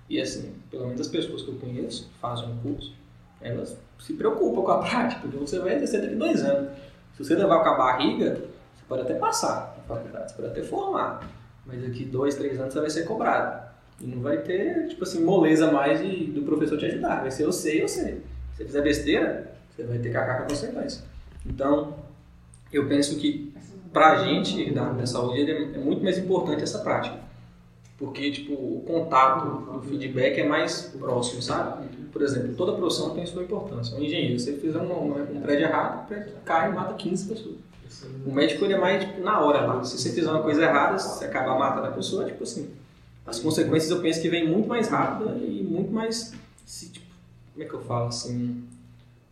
E assim, pelo menos as pessoas que eu conheço, que fazem um curso, elas se preocupam com a <laughs> prática, porque você vai exercer daqui dois anos. Se você levar com a barriga, você pode até passar na faculdade, você pode até formar, mas daqui dois, três anos você vai ser cobrado. E não vai ter, tipo assim, moleza mais de, do professor te ajudar. Vai ser eu sei, eu sei. Se você fizer besteira, você vai ter que arcar com a consequência. Então, eu penso que pra gente da, da saúde é, é muito mais importante essa prática. Porque, tipo, o contato, o feedback é mais próximo, sabe? Por exemplo, toda profissão tem sua importância. Um engenheiro, se ele fizer um, um prédio errado, o prédio cai e mata 15 pessoas. O médico ele é mais tipo, na hora lá. Se você fizer uma coisa errada, se você acabar matando a pessoa, tipo assim, as consequências eu penso que vêm muito mais rápida e muito mais, se, tipo, como é que eu falo assim,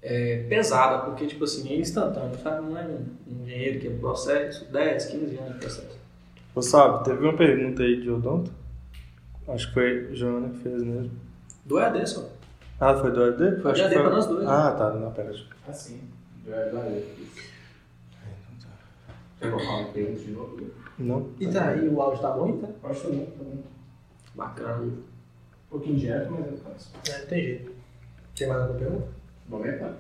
é, pesada, porque tipo assim, é instantâneo, sabe? Não é um, um engenheiro que é um processo, 10, 15 anos de processo. Ô, sabe, teve uma pergunta aí de odonto? Acho que foi a Joana que fez mesmo. Do EAD só. Ah, foi do AD? Foi do que AD pra nós dois. Ah, tá, não, pera. Assim. Já valeu. Quer colocar uma pergunta de novo? Não. E tá aí, o áudio tá bom, então? Acho que não, tá bom. Bacana. Um pouquinho direto, mas eu faço. É, tem jeito. Tem mais alguma pergunta? Momento. tá?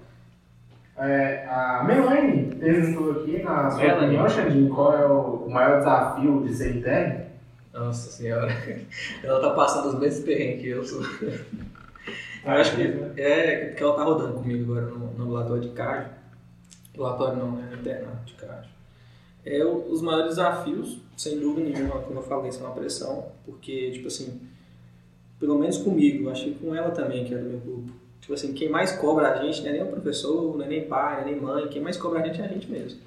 É, a Melanie perguntou aqui, na sua Melanie. opinião, Xandinho, qual é o maior desafio de ser interno? Nossa senhora. <laughs> Ela tá passando os mesmos perrengues que eu sou. Eu acho que é porque ela tá rodando comigo agora no, no ambulatório de cardio. Ambulatório não, né? Internato de cardio. É os maiores desafios, sem dúvida nenhuma, como eu falei, são a pressão, porque, tipo assim, pelo menos comigo, acho que com ela também, que é do meu grupo. Tipo assim, quem mais cobra a gente não é nem o professor, não é nem pai, não é nem mãe, quem mais cobra a gente é a gente mesmo.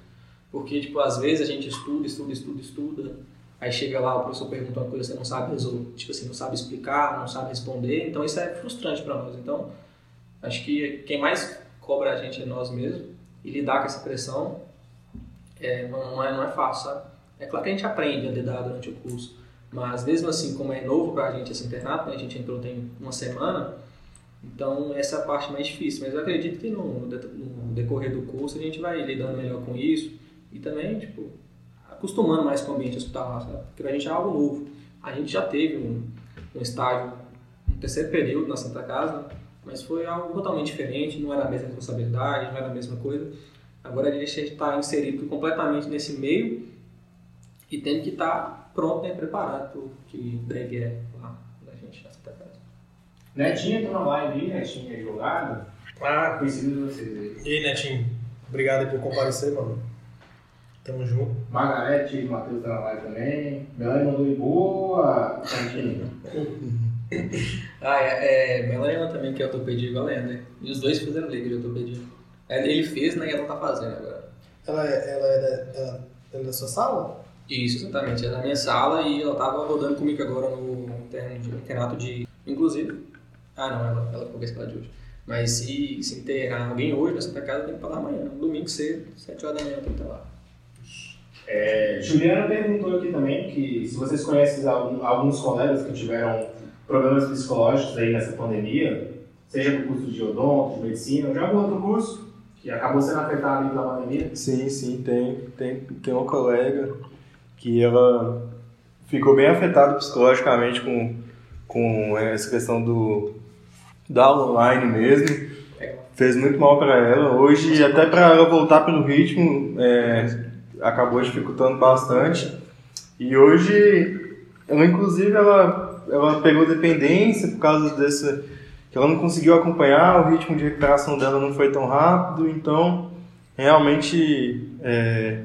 Porque, tipo, às vezes a gente estuda, estuda, estuda, estuda, aí chega lá, o professor pergunta uma coisa que você não sabe resolver, tipo assim, não sabe explicar, não sabe responder, então isso é frustrante para nós. Então, acho que quem mais cobra a gente é nós mesmos, e lidar com essa pressão é, não, é, não é fácil, sabe? É claro que a gente aprende a lidar durante o curso, mas mesmo assim, como é novo pra gente esse internato, né, a gente entrou tem uma semana, então essa é a parte mais difícil, mas eu acredito que no, no decorrer do curso a gente vai lidando melhor com isso, e também, tipo, acostumando mais com o ambiente hospitalar, sabe? Porque pra gente é algo novo. A gente já teve um, um estágio, um terceiro período na Santa Casa, mas foi algo totalmente diferente, não era a mesma responsabilidade, não era a mesma coisa. Agora a gente está inserido completamente nesse meio e tem que estar tá pronto, né, preparado para o que deve é lá da gente na Santa Casa. Netinho entrou na live aí, Netinho é jogado. Ah, Conhecido de vocês aí. e aí, Netinho? Obrigado aí por comparecer, mano. Tamo junto. Margarete e Matheus tá na live também. Melanie mandou aí, boa, Netinho. <laughs> Ah, é, é Melania também, que é ortopedia igual a Leandro. E os dois fizeram liga de ortopedia. Ele fez, né, e ela tá fazendo agora. Ela é, ela é da, ela é da sua sala? Isso, exatamente. É da minha sala e ela tava rodando comigo agora no internato de... Inclusive... Ah, não, ela, ela ficou com esse lado de hoje. Mas se, se internar alguém hoje na Santa Casa, tem que lá amanhã. Domingo cedo, 7 horas da manhã, tem que estar lá. É, Juliana perguntou aqui também que se vocês conhecem algum- alguns colegas que tiveram problemas psicológicos aí nessa pandemia, seja do curso de odonto, de medicina, ou de algum outro curso que acabou sendo afetado aí pela pandemia. Sim, sim, tem, tem, tem uma colega que ela ficou bem afetada psicologicamente com, com essa questão do da aula online mesmo. Fez muito mal para ela. Hoje, até para ela voltar pelo ritmo, é, acabou dificultando bastante. E hoje, ela inclusive, ela, ela pegou dependência por causa dessa que ela não conseguiu acompanhar, o ritmo de recuperação dela não foi tão rápido, então realmente é,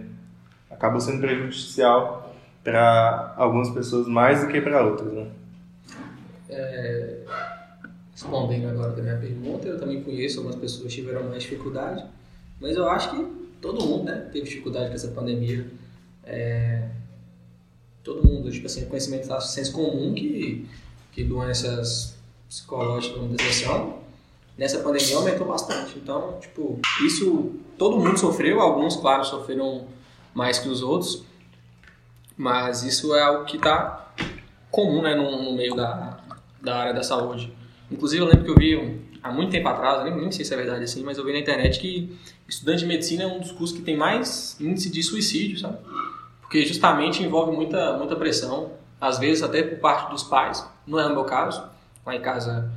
sendo prejudicial para algumas pessoas mais do que para outras. Né? Respondendo agora da minha pergunta, eu também conheço algumas pessoas que tiveram mais dificuldade, mas eu acho que todo mundo né, teve dificuldade com essa pandemia. É, todo mundo, tipo assim, conhecimento da senso comum que, que doenças psicológicas, como depressão, nessa pandemia aumentou bastante. Então, tipo, isso todo mundo sofreu, alguns, claro, sofreram mais que os outros, mas isso é algo que está comum né, no, no meio da, da área da saúde. Inclusive, eu lembro que eu vi há muito tempo atrás, eu nem, sei se é verdade assim, mas eu vi na internet que estudante de medicina é um dos cursos que tem mais índice de suicídio, sabe? Porque justamente envolve muita, muita pressão, às vezes até por parte dos pais. Não é o meu caso, lá em casa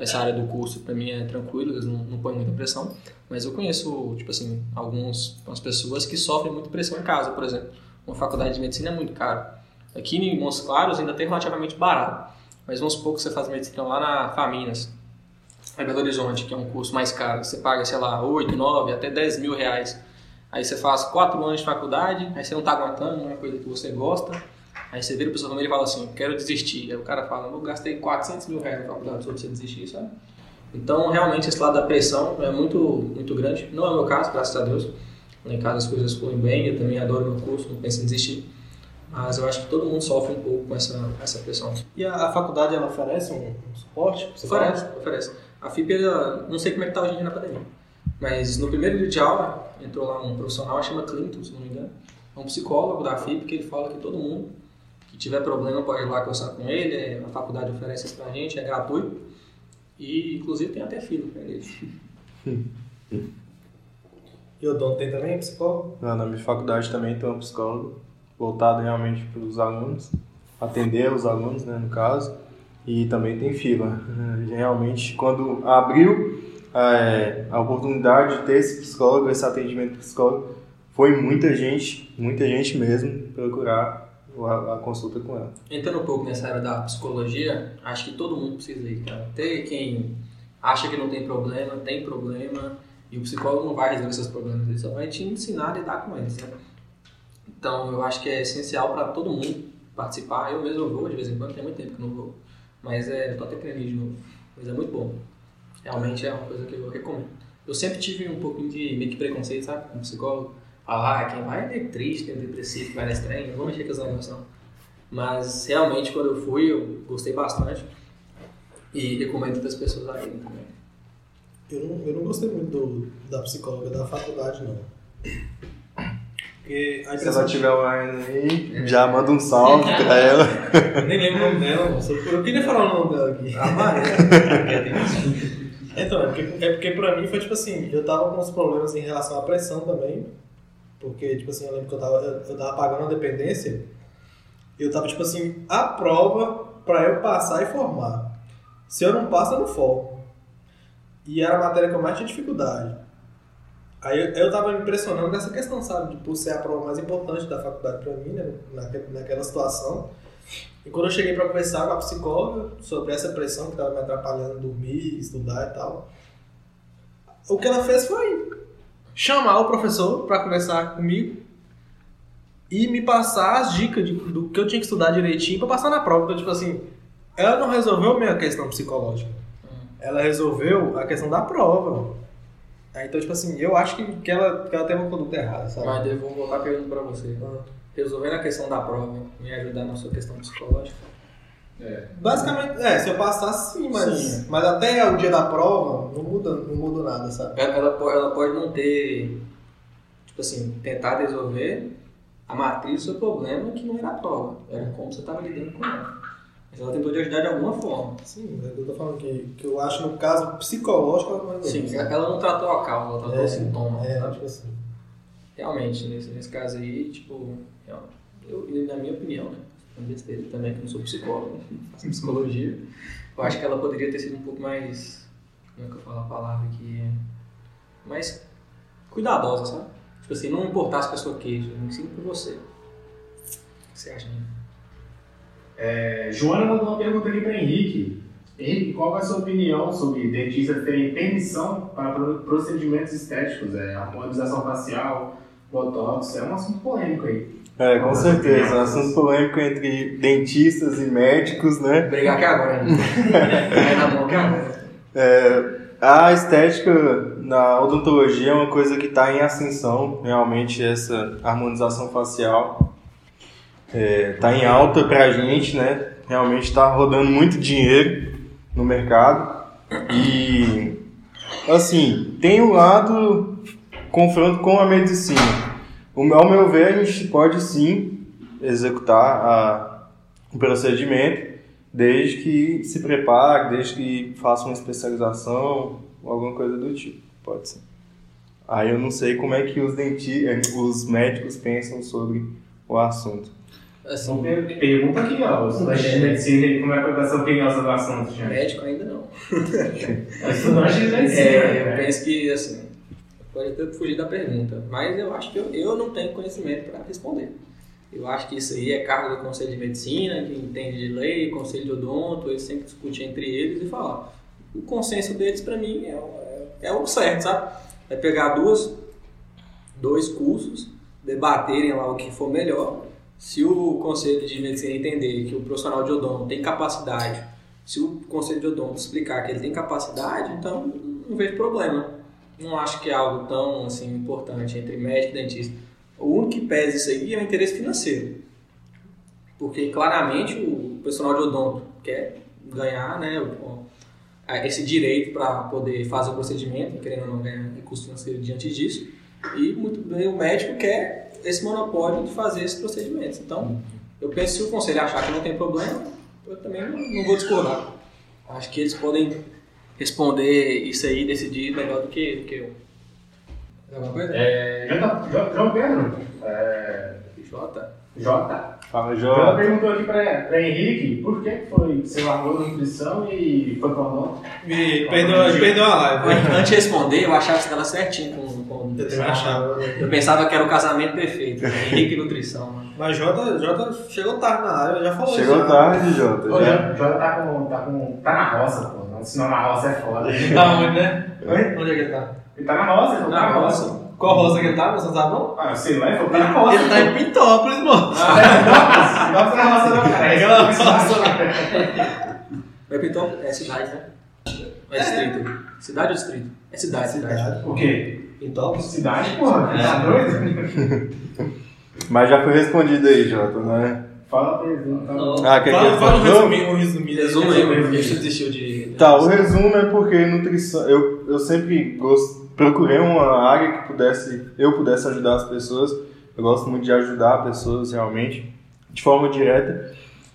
essa área do curso para mim é tranquilo, eles não, não põem muita pressão. Mas eu conheço, tipo assim, alguns, algumas pessoas que sofrem muita pressão em casa, por exemplo. Uma faculdade de medicina é muito caro. Aqui em Montes Claros ainda tem relativamente barato. Mas vamos supor que você faz medicina lá na Faminas, em Belo Horizonte, que é um curso mais caro. Você paga, sei lá, 8, 9, até 10 mil reais. Aí você faz 4 anos de faculdade, aí você não está aguentando, não é coisa que você gosta. Aí você vira para sua família e fala assim, quero desistir. Aí o cara fala, eu gastei 400 mil reais na faculdade pra você desistir, sabe? Então, realmente, esse lado da pressão é muito, muito grande. Não é o meu caso, graças a Deus. Lá em casa as coisas fluem bem, eu também adoro meu curso, não penso em desistir. Mas eu acho que todo mundo sofre um pouco com essa, essa pressão. E a, a faculdade ela oferece um, um suporte? Você Oferece, oferece. A FIP, ela- não sei como é que tá hoje em dia na pandemia, mas no primeiro dia de aula entrou lá um profissional, chama Clinton, se não me engano, é um psicólogo da FIP que ele fala que todo mundo que tiver problema pode ir lá conversar com ele, é, a faculdade oferece isso pra gente, é gratuito e inclusive tem até fila pra ele. <laughs> E o dono tem também psicólogo? Lá na minha faculdade também tem um psicólogo voltado realmente para os alunos, atender os alunos, né, no caso, e também tem fila. <laughs> Realmente, quando abriu é, a oportunidade de ter esse psicólogo, esse atendimento psicólogo, foi muita gente, muita gente mesmo procurar a, a consulta com ela. Entrando um pouco nessa área da psicologia, acho que todo mundo precisa ir, cara. Quem acha que não tem problema, tem problema, e o psicólogo não vai resolver seus problemas, ele só vai te ensinar a lidar com eles, né? Então, eu acho que é essencial para todo mundo participar. Eu mesmo vou, de vez em quando, tem muito tempo que eu não vou, mas é, tô até querendo ir de novo. Mas é muito bom. Realmente é uma coisa que eu recomendo. Eu sempre tive um pouquinho de meio que preconceito, sabe? Com psicólogo. Ah, quem vai é triste, é depressivo, vai na estranha, não vou mexer com essa emoção. Mas realmente quando eu fui, eu gostei bastante e recomendo outras pessoas a também. Eu não, eu não gostei muito do, da psicóloga da faculdade, não. Porque a Se ela estiver online aí, já manda um salve para ela. Eu nem lembro o nome dela. Só por- Eu queria falar o nome dela aqui. Ah, vai. Então, é porque, é porque pra mim foi tipo assim, eu tava com uns problemas em relação à pressão também. Porque, tipo assim, eu lembro que eu tava, eu, eu tava pagando a dependência e eu tava, tipo assim, a prova pra eu passar e formar. Se eu não passo, eu não formo. E era a matéria que eu mais tinha dificuldade. Aí eu, eu tava me impressionando com essa questão, sabe? De por ser a prova mais importante da faculdade pra mim, né? Naquela, naquela situação. E quando eu cheguei pra conversar com a psicóloga sobre essa pressão que tava me atrapalhando dormir, estudar e tal, o que ela fez foi chamar o professor pra conversar comigo e me passar as dicas de- do que eu tinha que estudar direitinho pra passar na prova. Então, tipo assim, ela não resolveu a minha questão psicológica. Ela resolveu a questão da prova. Aí, então, tipo assim, eu acho que, que, ela, que ela tem uma conduta errada, sabe? Mas eu vou voltar perguntando pra você. Resolvendo a questão da prova, me ajudar na sua questão psicológica. Basicamente, é, se eu passar, sim, mas, Sim. mas até o dia da prova não muda, não muda nada, sabe? Ela, ela, ela pode não ter, tipo assim, tentar resolver a matriz do seu problema que não era a prova, era como você estava lidando com ela. Mas ela tentou te ajudar de alguma forma. Sim, mas eu tô falando que, que eu acho no caso psicológico ela não resolveu. Sim, ela não tratou a causa, ela tratou É, o sintoma. É, sabe? tipo assim. Realmente, nesse, nesse caso aí, tipo, real- eu, e na minha opinião, né? Uma besteira também, que eu não sou psicólogo, não <laughs> faço psicologia. Eu acho que ela poderia ter sido um pouco mais. Como é que eu falo a palavra aqui? Mais cuidadosa, sabe? Tipo assim, não importasse que a sua queixa, eu ensino por você. O que você acha, né? É, Joana mandou uma pergunta aqui para Henrique. Henrique, qual é a sua opinião sobre dentistas terem permissão para pro- procedimentos estéticos, é, harmonização facial, botox? É um assunto polêmico aí. É, com certeza. Um assunto polêmico entre dentistas e médicos, né? Brigar aqui agora, né? <laughs> Agora. É, a estética na odontologia é uma coisa que está em ascensão, realmente, essa harmonização facial está em alta para a gente, né? Realmente está rodando muito dinheiro no mercado. E, assim, tem o lado confronto com a medicina. Ao meu ver, a gente pode sim executar a, o procedimento desde que se prepare, desde que faça uma especialização ou alguma coisa do tipo. Pode ser. Aí eu não sei como é que os, denti eh, os médicos pensam sobre o assunto. Assim, Então, per- pergunta aqui, ó, os estudantes de medicina, como é que vai dar sua opinião sobre o assunto, Jean? médico ainda não. Estudante de medicina, É, eu né? penso que, assim, pode até fugir da pergunta, mas eu acho que eu, eu não tenho conhecimento para responder. Eu acho que isso aí é cargo do Conselho de Medicina, que entende de lei, Conselho de Odonto, eles sempre discutem entre eles e falar. O consenso deles, para mim, é, o- é, é o certo, sabe? É pegar duas, dois cursos, debaterem lá o que for melhor. Se o Conselho de Medicina entender que o profissional de odonto tem capacidade se o conselho de odonto explicar que ele tem capacidade, então não vejo problema. Não acho que é algo tão assim, importante entre médico e dentista. O único que pesa isso aí é o interesse financeiro. Porque claramente o profissional de odonto quer ganhar né, esse direito para poder fazer o procedimento, querendo ou não ganhar recurso financeiro diante disso. E muito bem, o médico quer esse monopólio de fazer esses procedimentos. Então, eu penso que se o conselho achar que não tem problema, eu também não, não vou discordar. Acho que eles podem responder isso aí, decidir melhor do que, do que eu. Alguma coisa? É, João Pedro, é, Jota? Jota, Fala, ela João. perguntou aqui para Henrique por que que foi você largou nutrição e foi para odonto? Me perdeu, me perdeu a live. Antes de responder, eu achava que estava certinho com, com Eu também achava. Eu pensava que era o casamento perfeito, né? Henrique e Nutrição. né? Mas Jota, Jota chegou tarde na live, já falou Chegou já. tarde, Jota. Ô, já. Jota Jota tá, com, tá, com, tá na roça, pô. Senão na roça é foda. Tá onde, né? Oi? Onde é que ele tá? Ele tá na roça, ele tá Na na roça. roça. Qual roça que ele tá? Você não sabe não? Ah, sei lá, ele falou, tá na roça. Ele tá em Pintópolis, mano. Ah, <laughs> Nossa, na roça não, cara. É É roça. Vai Pintópolis? É cidade, né? É distrito. Cidade ou distrito? É cidade, cidade. O quê? Pintópolis? Cidade, porra? Tá doido? <laughs> Mas já foi respondido aí, Jota, né? Fala a pergunta. Ah, quer que Fala, fala um fale? resuminho, um resuminho. Resumo Resumo aí, aí. deixa desistiu de. Tá, o resumo é porque nutrição. Eu, eu sempre gosto, procurei uma área que pudesse, eu pudesse ajudar as pessoas. Eu gosto muito de ajudar pessoas realmente, de forma direta.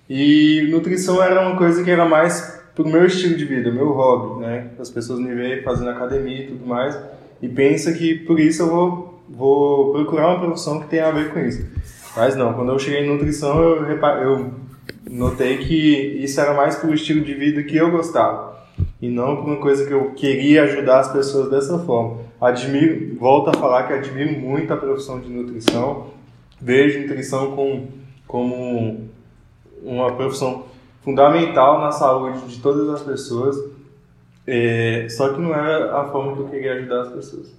E nutrição era uma coisa que era mais pro meu estilo de vida, meu hobby, né? As pessoas me veem fazendo academia e tudo mais e pensa que por isso eu vou vou procurar uma profissão que tenha a ver com isso. Mas não, quando eu cheguei em nutrição, eu, eu notei que isso era mais pro estilo de vida que eu gostava. E não por uma coisa que eu queria ajudar as pessoas dessa forma. Admiro, volto a falar que admiro muito a profissão de nutrição. Vejo nutrição com, como uma profissão fundamental na saúde de todas as pessoas. É, só que não era a forma que eu queria ajudar as pessoas.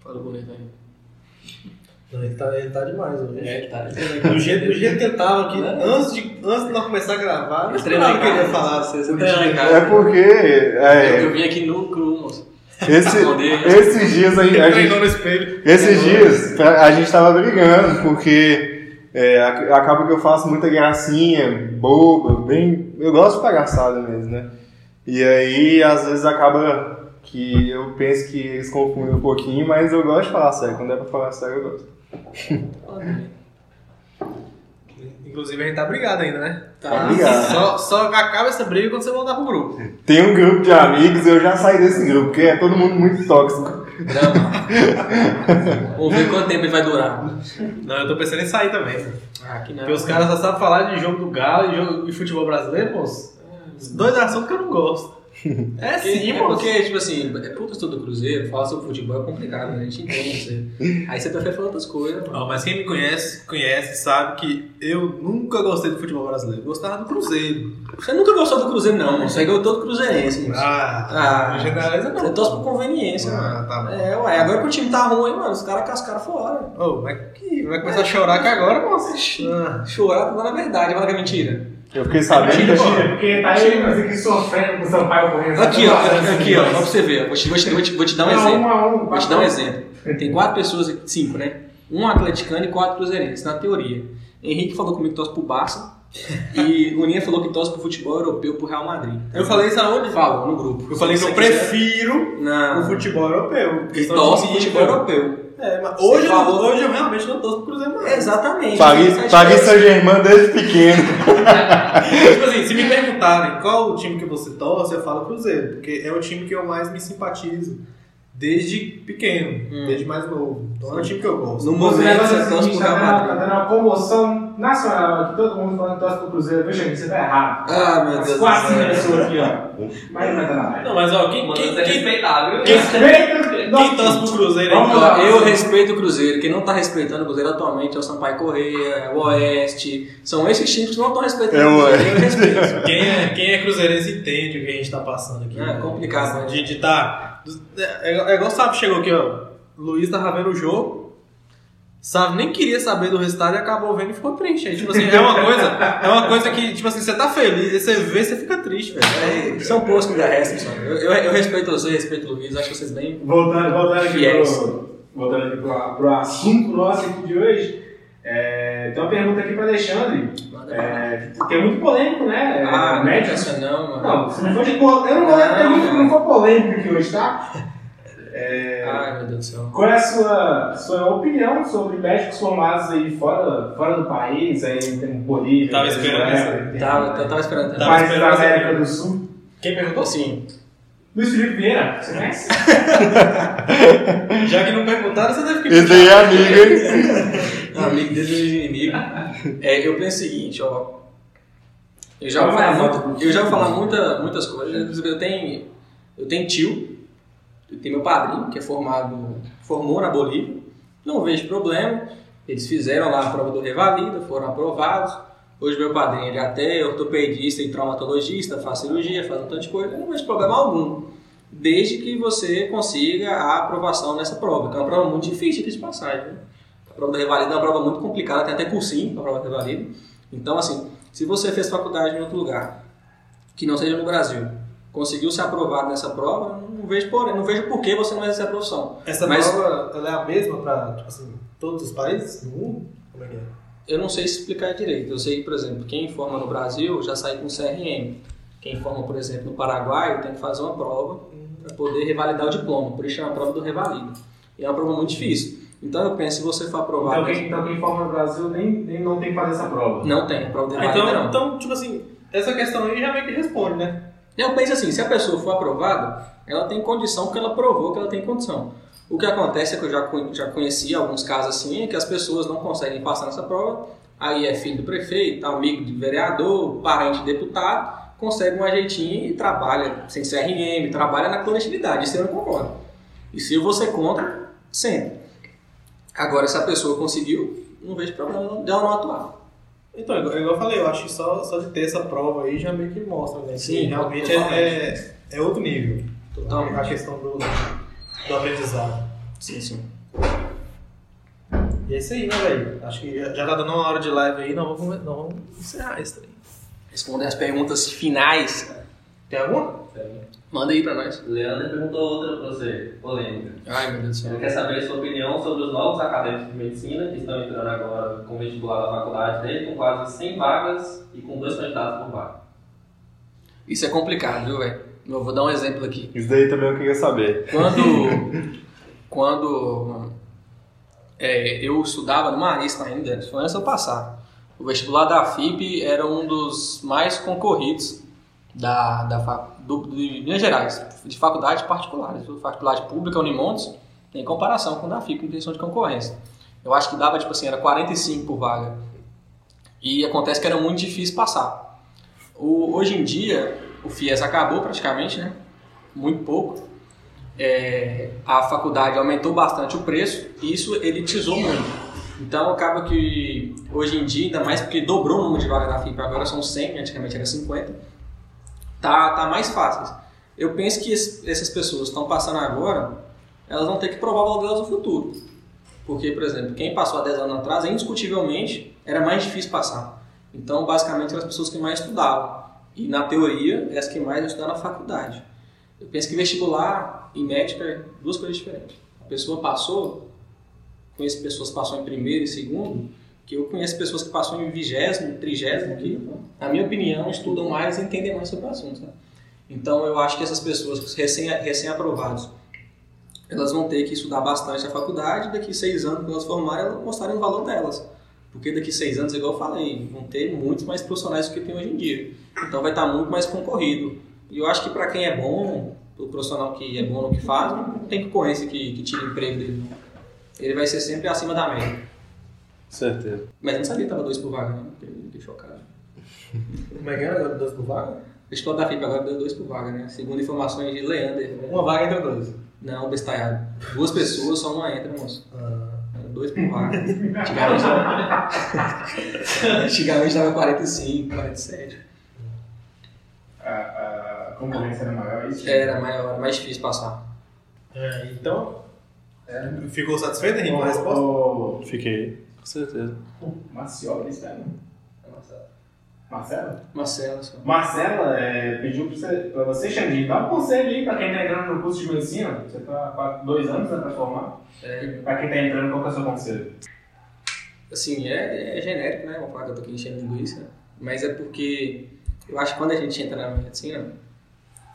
Fala bonito aí. Não, Ele tá, ele tá demais hoje. É, tá. Do jeito, do jeito que ele tava aqui, antes de, antes de nós começar a gravar, esperava em que ele ia falar. Você Você casa. É porque é, Eu vim aqui no cru, moço. esse, <laughs> Esconder. esses dias a, a Treinou gente, no espelho. esses dias a gente tava brigando porque é, ac- acaba que eu faço muita gracinha, boba, bem, eu gosto de palhaçada mesmo, né? E aí às vezes acaba que eu penso que eles confundem um pouquinho, mas eu gosto de falar sério. Quando é pra falar sério eu gosto. <laughs> Inclusive a gente tá brigado ainda, né? Tá. Obrigado. Só, só acaba essa briga quando você voltar pro grupo. Tem um grupo de amigos, eu já saí desse grupo, porque é todo mundo muito tóxico. Drama. <laughs> Vamos ver quanto tempo ele vai durar. Não, eu tô pensando em sair também. Ah, não. Porque os caras só sabem falar de jogo do Galo e jogo de futebol brasileiro, moço. Dois assuntos que eu não gosto. É Porque, sim, é moço. porque, tipo assim, é puta estudo do Cruzeiro, falar sobre futebol é complicado, né? A gente entende você. <laughs> Aí você prefere falar outras coisas, mano. Não, mas quem me conhece, conhece, sabe que eu nunca gostei do futebol brasileiro. Eu gostava do Cruzeiro. Você nunca gostou do Cruzeiro, não, mano. Você é todo cruzeirense, moço. Ah, Ah, generaliza Você não. torce por conveniência, Ah, mano. tá bom. É, ué, agora que o time tá ruim, mano, os caras cascaram fora. Ô, vai, que- vai começar a chorar aqui agora, moço. Ah. Chorar pra falar a verdade, fala que é mentira. Eu fiquei sabendo que porque tá ele aqui sofrendo com o Sampaio correndo. Aqui, ó, aqui, ó, só pra você ver. Vou te, vou te, vou te, vou te dar um Não, exemplo. um a um. Vou te dar um exemplo. Tem quatro pessoas, aqui, cinco, né? Um atleticano e quatro cruzeirenses, na teoria. Henrique falou comigo que torce pro Barça. <laughs> E o Ninha falou que torce pro futebol europeu pro Real Madrid. Eu falei isso aonde? Falou no grupo. Eu falei que eu prefiro Não. o futebol europeu. Questão torce pro futebol europeu. É, mas hoje, eu, hoje eu realmente não torço pro Cruzeiro mais. Exatamente. Paris, é Paris. Saint-Germain desde pequeno. <laughs> tipo assim, se me perguntarem qual o time que você torce, eu falo Cruzeiro, porque é o time que eu mais me simpatizo desde pequeno, Hum. desde mais novo. Então é o time que eu gosto. No momento negócios você é o torce pro tá Real dando, tá Madrid. dando uma comoção nacional aqui, todo mundo falando que torce pro Cruzeiro. Veja, gente, você tá errado. Ah, meu Deus do céu. pessoas aqui, ó. Mas não vai dar nada. Não, mas ó, quem, quem, você é quem, respeitável. quem, Quem torce pro Cruzeiro aí? Vamos lá. eu respeito o Cruzeiro. Quem não tá respeitando o Cruzeiro atualmente é o Sampaio Correia, é o Oeste. São esses times que não estão respeitando É o o Cruzeiro. Eu respeito. Quem é, quem é cruzeirense entende o que a gente tá passando aqui. É complicado, né? De, de tá. É, é igual o Sábio chegou aqui, ó. Luiz tava vendo o jogo. Sabe, nem queria saber do resultado e acabou vendo e ficou triste. Aí, tipo assim, é uma coisa, é uma coisa que, tipo assim, você tá feliz, aí você vê, você fica triste, velho. É, São poucos que me. Eu, eu, eu respeito você, respeito o Luiz, acho vocês bem. Voltando, voltando aqui, Fiéis. pro, voltando aqui pro, pro assunto nosso aqui de hoje, é, tem uma pergunta aqui para Alexandre, é, que é muito polêmico, né? É, Ah, não médico. não, mano. Não, se não for de polêmico, eu não vou Não, pergunta que não for polêmico aqui hoje, tá? Ai, meu Deus do céu. Qual é a sua, sua opinião sobre médicos formados aí fora, fora do país, aí tem Bolívia, Tava esperando tem- Tava, eu tava esperando Tava países da essa América do Sul. Quem perguntou? Assim, Luiz Felipe Vieira, você conhece? <laughs> Já que não perguntaram, você deve que Esse daí é amigo, hein? amigo desde o inimigo. É, eu penso o seguinte, ó. Eu já vou Fala falar, muito, eu já vou falar muita, muitas coisas. Inclusive, Eu tenho, eu tenho tio, tenho meu padrinho, que é formado, formou na Bolívia. Não vejo problema. Eles fizeram lá a prova do Revalida, foram aprovados. Hoje meu padrinho ele é até ortopedista e traumatologista, faz cirurgia, faz um tanto de coisa. Não vejo problema algum. Desde que você consiga a aprovação nessa prova, que é uma prova muito difícil de passagem. Né? A prova do Revalida é uma prova muito complicada, tem até cursinho para a prova do Revalida. Então, assim, se você fez faculdade em outro lugar, que não seja no Brasil, conseguiu ser aprovado nessa prova, não vejo, por, não vejo por que você não vai exercer a profissão. Essa Mas- prova, ela é a mesma pra, tipo assim, todos os países do mundo? Como é que é? Eu não sei explicar direito. Eu sei que, por exemplo, quem forma no Brasil já sai com CRM. Quem forma, por exemplo, no Paraguai tem que fazer uma prova para poder revalidar o diploma. Por isso chama prova do revalida. E é uma prova muito difícil. Então eu penso, se você for aprovado... Então quem, então quem forma no Brasil nem, nem não tem que fazer essa prova. Não tem, a prova do Ah, então, não. então, tipo assim, essa questão aí já meio que responde, né? Eu penso assim, se a pessoa for aprovada, ela tem condição porque ela provou que ela tem condição. O que acontece é que eu já, já conheci alguns casos assim, é que as pessoas não conseguem passar nessa prova, aí é filho do prefeito, amigo de vereador, parente de deputado, consegue um ajeitinho e trabalha sem CRM, trabalha na clandestinidade, isso eu não concordo. E se você contra, sempre. Agora, se a pessoa conseguiu, não vejo problema dela não atuar. Então, igual eu falei, eu acho que só, só de ter essa prova aí já meio que mostra, né? Sim, que realmente é, é, é outro nível. Totalmente. A questão do, do aprendizado. Sim, sim. E é isso aí, né, velho? Acho que já, tá dando uma hora de live aí, nós vamos, nós vamos encerrar isso aí. Responder as perguntas finais. Tem alguma? Manda aí pra nós. Leandro perguntou outra pra você, polêmica. Ai, meu Deus do Ele céu. quer saber a sua opinião sobre os novos acadêmicos de medicina que estão entrando agora com o vestibular da faculdade dele, com quase 100 vagas e com dois candidatos por vaga. Isso é complicado, viu, velho? Eu vou dar um exemplo aqui. Isso daí também eu queria saber. Quando, <laughs> quando é, eu estudava no Marista ainda, foi antes de eu passar. O vestibular da FIP era um dos mais concorridos da, da, do, de Minas Gerais, de faculdades particulares. Faculdade pública, Unimontes, tem comparação com o da FIP em questão de concorrência. Eu acho que dava, tipo assim, era 45 por vaga. E acontece que era muito difícil passar. O, hoje em dia, o FIES acabou praticamente, né? Muito pouco é, a faculdade aumentou bastante o preço e isso elitizou muito. Então acaba que hoje em dia, ainda mais porque dobrou o número de vagas da FIP, agora são 100, antigamente era 50, tá, tá mais fácil. Eu penso que es- essas pessoas estão passando agora, elas vão ter que provar o valor delas no futuro. Porque, por exemplo, quem passou há 10 anos atrás, indiscutivelmente, era mais difícil passar. Então, basicamente, eram as pessoas que mais estudavam. E, na teoria, é as que mais estudaram na faculdade. Eu penso que vestibular e médica é duas coisas diferentes. A pessoa passou, conheço pessoas que passou em primeiro e segundo, que eu conheço pessoas que passou em vigésimo, trigésimo, que, na minha opinião, estudam mais e entendem mais sobre o assunto. Sabe? Então, eu acho que essas pessoas recém- recém-aprovados, elas vão ter que estudar bastante na faculdade, daqui seis anos, quando elas formarem, elas mostrarem o valor delas. Porque daqui seis anos, igual eu falei, vão ter muitos mais profissionais do que tem hoje em dia. Então vai estar muito mais concorrido. E eu acho que para quem é bom, o profissional que é bom no que faz, não tem concorrência que, que tire emprego dele. Ele vai ser sempre acima da média. Certeza. Mas eu não sabia que tava dois por vaga, não. Fiquei chocado. Como é que era? Dois por vaga? Estou da FIP agora deu dois por vaga, né? Segundo informações de Leander. né? Uma vaga entre dois. Não, bestalhado. Duas pessoas, só uma entra, moço. Ah, Era Dois por vaga. Antigamente <laughs> Antigamente dava 45, 47. A, a concorrência era maior, é isso? Era maior, mais difícil passar. é, então, é, ficou satisfeito, Henrique, com a resposta? Fiquei, com certeza. o Marciola, isso é, Marcelo? Marcelo, só. Marcela é, pediu pra você, pra você, Xandinho, dá um conselho aí pra quem tá entrando no curso de medicina. Você tá há dois anos né, pra formar. É, Pra quem tá entrando, qual que é o seu conselho? assim, é, é genérico, né? Vou falar que eu tô aqui enchendo linguiça. Mas é porque eu acho que quando a gente entra na medicina,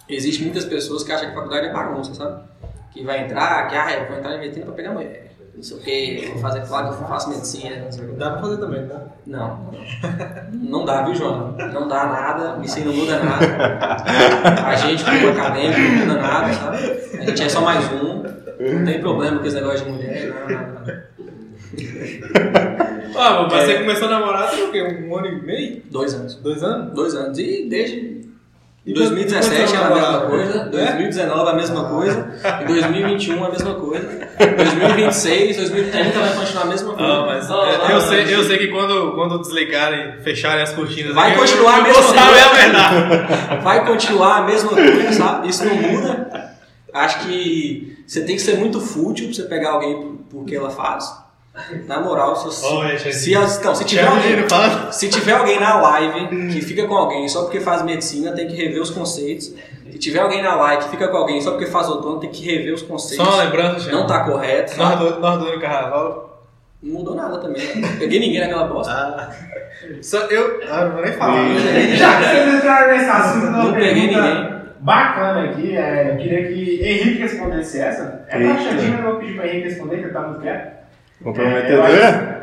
existe muitas pessoas que acham que a faculdade é bagunça, sabe? Que vai entrar, que ah, eu vou entrar na medicina pra pegar mulher. Não sei o que, vou fazer claro que eu faço medicina, não sei o que. Dá pra fazer também, tá? Não, não dá, viu, João? Não dá nada, isso aí não muda nada. A gente, como acadêmico, não muda nada, sabe? A gente é só mais um, não tem problema com esse negócio de mulher, não, não, não. Ah, mas você começou a namorar tem o quê? Um ano e meio? Dois anos. Dois anos? Dois anos. E desde E 2017 quando- era a quando mesma coisa, namorava? 2019 a mesma coisa, e 2021 a mesma coisa, 2026, 2030 vai continuar a mesma coisa. Ah, mas é, não, eu, não, sei, não. eu sei que quando, quando desligarem, fecharem as cortinas Vai continuar eu, a eu mesma vou saber coisa. a verdade. Vai continuar a mesma coisa, sabe? Isso não muda. Acho que você tem que ser muito fútil pra você pegar alguém por, por que ela faz. Na moral, se, Olha, se, se, então, se tiver alguém. Se tiver alguém na live que fica com alguém só porque faz medicina, tem que rever os conceitos. Se tiver alguém na live que fica com alguém só porque faz outono, tem que rever os conceitos. Só uma lembrança, gente. Não tá correto. Nós dois nós no carnaval. Não mudou nada também. né? Não peguei ninguém naquela bosta. Ah. Só eu. Ah, não vou nem falar. Não peguei ninguém. Já que vocês entraram nesse assunto, Não peguei ninguém. Bacana aqui, é, eu queria que Henrique respondesse essa. É. Xandinho, eu vou pedir pra Henrique responder, que ele tá muito quieto. É, eu, acho,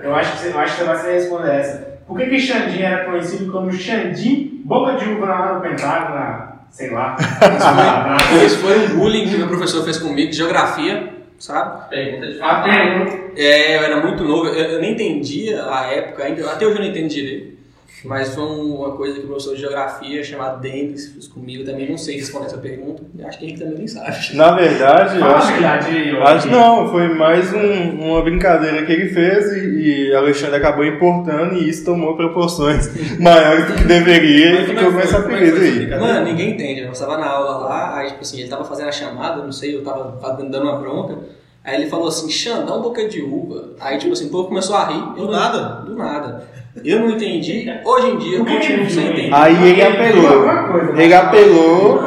eu, acho que você, eu acho que você vai saber responder essa. Por que que Xandinho era conhecido como Xandim Boca de Uva lá no Pentágono, na, sei lá. <laughs> Isso foi um bullying que meu professor fez comigo de geografia, sabe? Pergunta de pergunta. É, eu era muito novo, eu, eu nem entendia a época ainda, até hoje eu não entendo direito. Mas foi uma coisa que o professor de geografia chamado Denis fez comigo, também não sei responder essa pergunta. Acho que Henrique também nem sabe. Na verdade, eu a acho que. verdade Acho não, foi mais um- uma brincadeira que ele fez e, e Alexandre acabou importando e isso tomou proporções <laughs> maiores do que deveria Mas e como ficou é com que essa é apelido essa aí. Mano, ninguém entende. Eu estava na aula lá, aí tipo assim, ele tava fazendo a chamada, não sei, eu tava fazendo- dando uma bronca. Aí ele falou assim, Xan, dá um boca de uva. Aí tipo assim, o povo começou a rir. Eu Do não- nada? Do nada. Eu não entendi. Hoje em dia eu continuo sem entender. Aí ele apelou. Né? Ele apelou,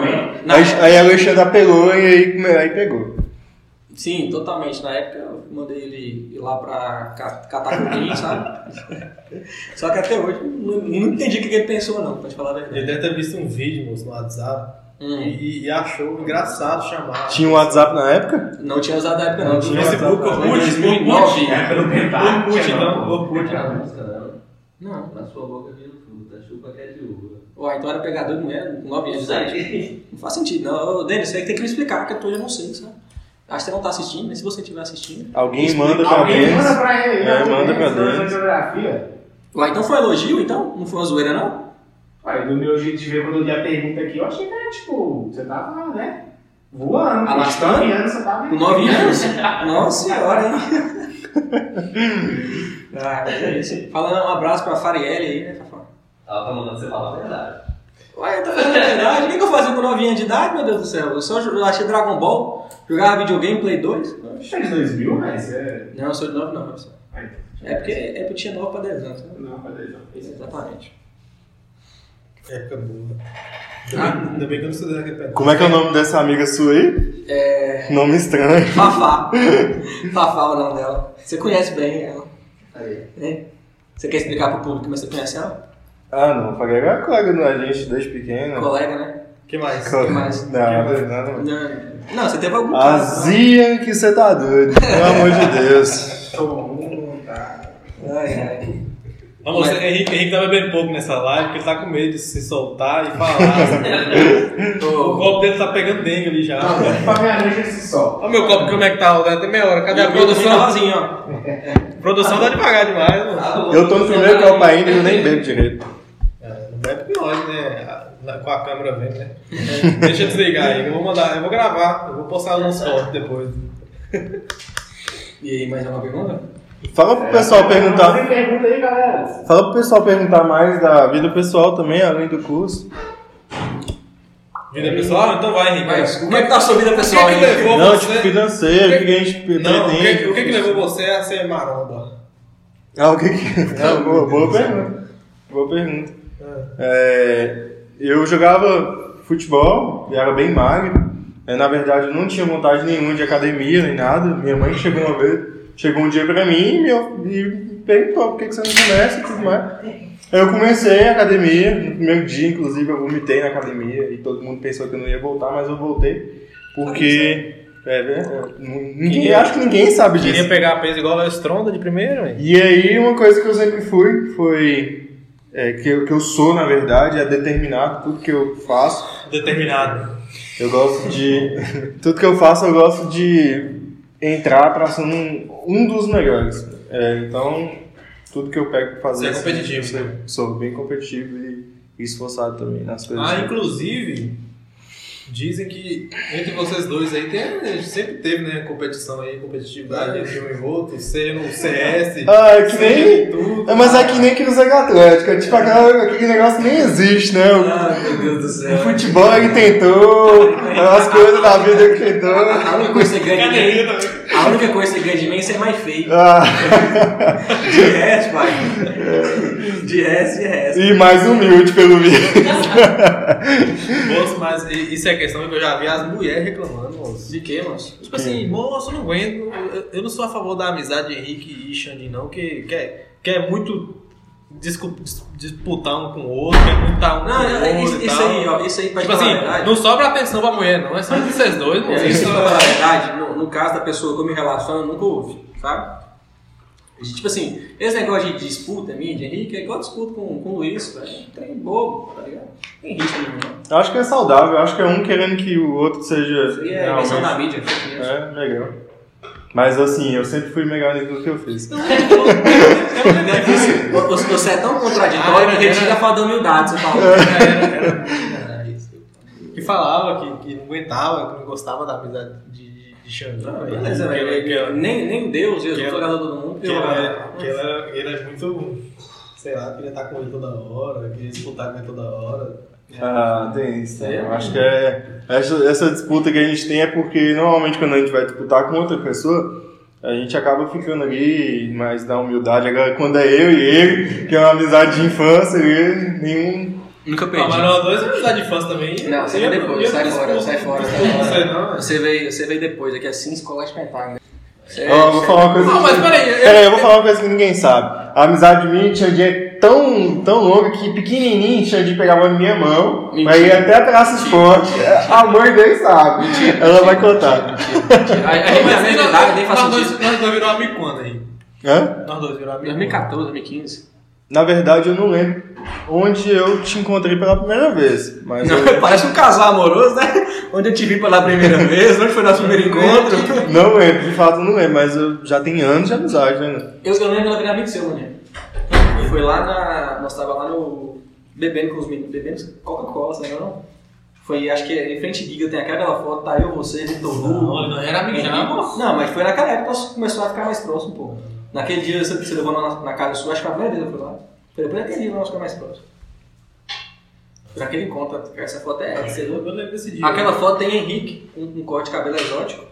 Na aí, época- aí Alexandre apelou e aí, aí pegou. Sim, totalmente. Na época eu mandei ele ir lá pra ca- catar coquinho, sabe? Só que até hoje não, não entendi o que ele pensou não, pra te falar a Ele verdade. deve ter visto um vídeo, moço, no WhatsApp Hum. e, e achou engraçado chamar. Tinha um WhatsApp na época? Não tinha usado na época não. tinha Facebook, WhatsApp. Foi em Orkut, 2009. É, pelo tentar. Orkut, tinha então. não. Orkut. Não era música, não. Não. Na sua boca vira fruta, chupa que é de uva. Ué, então era pegador de mulher com 9 anos de idade. Não faz sentido, não. Ô, Denis, você tem que me explicar, porque eu não sei, sabe? Acho que você não tá assistindo, mas se você estiver assistindo. Alguém manda pra Alguém Denis. manda pra ele. É, manda pra Denis. geografia. Ué, então foi um elogio, então? Não foi uma zoeira, não? Olha, do meu jeito de ver quando eu li a pergunta aqui, eu achei que era tipo, você tava, né? Voando. Alastrando? Com 9 anos você tava. Com 9 anos? <laughs> Nossa senhora, hein? <laughs> ah, mas é isso. Falando um abraço pra Farielle aí, né, Fafá? Ela tá mandando você falar a verdade. Ué, tá fazendo a verdade? O que, que eu fazia com 9 anos de idade, meu Deus do céu? Eu só jo- achei Dragon Ball, jogava videogame, Play 2. Você é de 2000, mas é. Não, eu sou de 9 não, professor. Ai, É porque, é porque eu tinha 9 pra 10 anos. né? Não, peraí, não. Exatamente. Época boa. Ainda bem, ainda bem que eu não estudei naquele pedaço. Como é que é o nome dessa amiga sua aí? É. Nome estranho. Fafá. Fafá é o nome dela. Você conhece bem ela. Aí. né? Você quer explicar pro público, mas você conhece ela? Ah, não, Faga é colega da gente desde pequeno. Colega, né? O que mais? Co- que mais? Nada, nada. Não, não você teve algum. Azia que você tá doido, pelo amor de Deus. <laughs> Todo mundo tá. Ai, ai. Vamos, Mas- Henrique, Henrique tá bebendo pouco nessa live porque ele tá com medo de se soltar e falar. <laughs> o copo dele tá pegando dengue ali já. Não, pra meia-noite ele se solta. Olha o meu copo, como é que tá? Tem meia hora. Cadê e a produção produção? sozinho, ó. A produção tá devagar demais, mano. Eu tô no primeiro copo ainda e eu nem bebo direito. É, não bebe nós, né? Com a câmera vendo, né? Deixa eu desligar aí, eu vou mandar, eu vou gravar, eu vou postar nos fotos depois. E aí, mais alguma pergunta? Fala pro pessoal perguntar. Tem pergunta aí, galera. Fala pro pessoal perguntar mais da vida pessoal também, além do curso. Vida pessoal? Então vai, Henrique. Mas, como é que tá a sua vida O que, pessoal que aí? levou Não, você... tipo financeiro, o que, que a gente Não, o que, pretende. o que, que levou você a ser maromba? Ah, o que que. Não, <laughs> boa, boa pergunta. Boa pergunta. É, eu jogava futebol e era bem magro. É, na verdade, eu não tinha vontade nenhuma de academia nem nada. Minha mãe chegou uma vez, chegou um dia pra mim e me, e perguntou por que, que você não começa e tudo mais. Aí eu comecei a academia, no primeiro dia, inclusive, eu vomitei na academia e todo mundo pensou que eu não ia voltar, mas eu voltei. Porque. É, é, ninguém, acho que ninguém sabe disso. Queria pegar peso igual a Stronda de primeiro, hein? E aí, uma coisa que eu sempre fui foi. É, que, eu, que eu sou, na verdade, é determinado. Tudo que eu faço, Determinado. eu gosto de. <laughs> tudo que eu faço, eu gosto de entrar pra ser um, um dos melhores. É, então, tudo que eu pego pra fazer. Você é competitivo, Sou, sou bem competitivo e esforçado também nas coisas. Ah, inclusive, dizem que entre vocês dois aí tem, sempre teve, né, competição aí, competitividade entre um e outro, seja no CS, Ah, é que nem. em tudo. É, mas é que nem Cruzeiro Atlético. É tipo aquela, aquele negócio que nem existe, né? O, Ah, meu Deus do o céu. futebol ele tentou, <laughs> as coisas da vida ele tentou. A única coisa que ganha a única coisa que você ganha de mim é ser mais feio. Ah. <laughs> De resto, pai. De resto, de resto. E mais humilde, pelo visto. Moço, mas isso é questão que eu já vi as mulheres reclamando, moço. De quê, moço? Tipo assim, moço, eu não aguento, eu- não sou a favor da amizade de Henrique e Xandi não, que quer, quer muito discu- dis- disputar um com o outro, estar um Não, com o é- outro isso, isso aí, ó, isso aí pra Tipo assim, verdade. não sobra atenção pra mulher, não. É só entre vocês dois, moço. É, isso pra falar a verdade, no, no caso da pessoa que eu me relaciono, nunca houve, sabe? Tipo assim, esse negócio de disputa minha, de Henrique, é igual disputa com, com o Luiz, velho. Tem bobo, tá ligado? Tem risco nenhum. Eu acho que é saudável, eu acho que é um querendo que o outro seja. Isso aí é a invenção da mídia. É, legal. Mas assim, eu sempre fui melhor naquilo que eu fiz. Você você é tão contraditório Ah, que era- retira a falta da humildade, você falou. <laughs> Que falava que, que não aguentava, que não gostava da amizade de, de, de Xandão. Não, né? Nem, nem Deus, Jesus, que- jogador todo mundo. que ele era, que ele era, ele era muito, sei lá, queria estar com ele toda hora, queria disputar com ele toda hora. Ah, tem isso. né? Eu acho que é. Essa, essa disputa que a gente tem é porque normalmente quando a gente vai disputar com outra pessoa, a gente acaba ficando ali mais na humildade. Agora, quando é eu e ele, que é uma amizade de infância, ele, nenhum. Nunca Ah, perdi. mas nós dois é amizade de infância também. Não, você vem depois, sai fora, sai fora, sai não. Você veio, você veio depois, aqui é assim, escola de pentágono. Eu vou falar uma coisa. Não, mas peraí, eu- Peraí, eu vou falar uma coisa que ninguém sabe. A amizade minha e Xandi é tão, tão longa que pequenininho Xandi pegava na minha mão, Mentira. vai ir até a Praça Esporte. A mãe dele sabe. Ela vai contar. A, a gente tem a mesma idade, nem faz nós sentido. dois, nós dois virou amigo quando aí? Hã? Nós dois virou amigo 2014, 2015. Na verdade, eu não lembro onde eu te encontrei pela primeira vez. Mas eu Não, <laughs> parece um casal amoroso, né? Onde eu te vi pela primeira vez, onde foi nosso primeiro encontro. não lembro, de fato eu não lembro, mas eu já tenho anos de amizade, né? Eu, eu lembro que ela virou amigo seu, mano. Foi lá na. Nós tava lá no. Bebendo com os meninos. Bebendo Coca-Cola, lembra não? Foi, acho que em frente Giga tem aquela foto, tá eu, você, Vitor Hugo. Não, não era amigo já. Não, mas foi naquela época que nós começamos a ficar mais próximo, pô. Naquele dia você, você levou na, na casa sua, acho que foi a primeira vez eu fui lá. Foi depois daquele dia nós ficamos mais próximos. Por aquele encontro, essa foto é. Você Eu lembro desse dia. Aquela foto tem Henrique, um, um corte de cabelo exótico.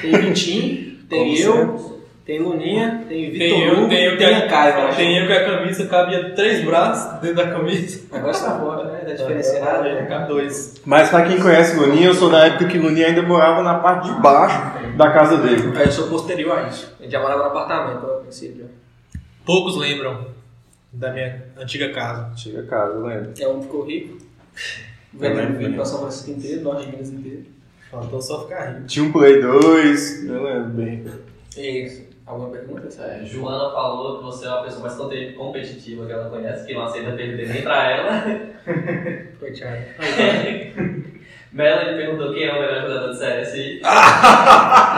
Tem Vitinho, <laughs> tem eu, tem Luninha, tem Vitor Tem eu, Hugo, tem tem a Caio, eu acho. Tem eu que a camisa cabia três braços dentro da camisa. Agora você tá forte, né? Tá diferenciado. É, né? cabe dois. Mas pra quem conhece Luninha, eu sou da época que Luninha ainda morava na parte de baixo da casa dele. Aí eu sou posterior a isso. A gente já morava no apartamento, a princípio. Poucos lembram da minha antiga casa. Chega a casa, eu lembro. É um ficou rico. Veio pra São Francisco inteiro, norte de Minas inteiro. Faltou só ficar rico. Tinha um Play 2, eu lembro bem. Isso. Alguma pergunta? É, Joana falou que você é uma pessoa mais competitiva que ela conhece, que não aceita perder nem pra ela. <laughs> Foi, Thiago. <laughs> Melanie perguntou quem é o melhor jogador do CS. <laughs>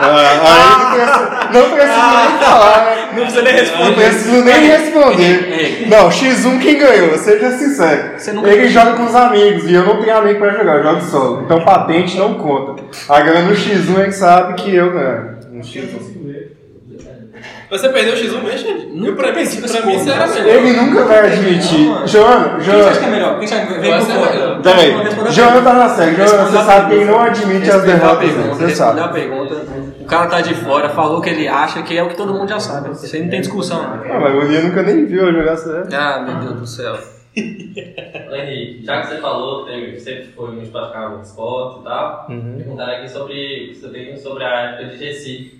Ah, aí não preciso, preciso nem falar, né? Não precisa nem Não preciso nem responder. Não, X1 quem ganhou, seja sincero. Ele joga com os amigos e eu não tenho amigo pra jogar, eu jogo solo. Então patente não conta. Agora no X1 ele sabe que eu ganho. No X1. Você perdeu o X1 mesmo, gente? Nunca Eu, pra mim, perdi pra mim isso era melhor. Ele nunca vai admitir. Não, mano. Joana, Quem você acha que é Joana. melhor? Quem você acha que vem é fora? melhor. Peraí, Joana tá na série. Joana, você sabe que ele pergunta. não admite as derrotas você sabe. a pergunta. O cara tá de fora, falou que ele acha, que é o que todo mundo já sabe. Isso aí não tem discussão. Ah, mas o Luninha nunca nem viu eu jogar sério. Ah, meu Deus do céu. Henrique, já que você falou que sempre foi muito praticar um esporte e tal, Uhum. perguntaram aqui sobre, você sobre a época de GC.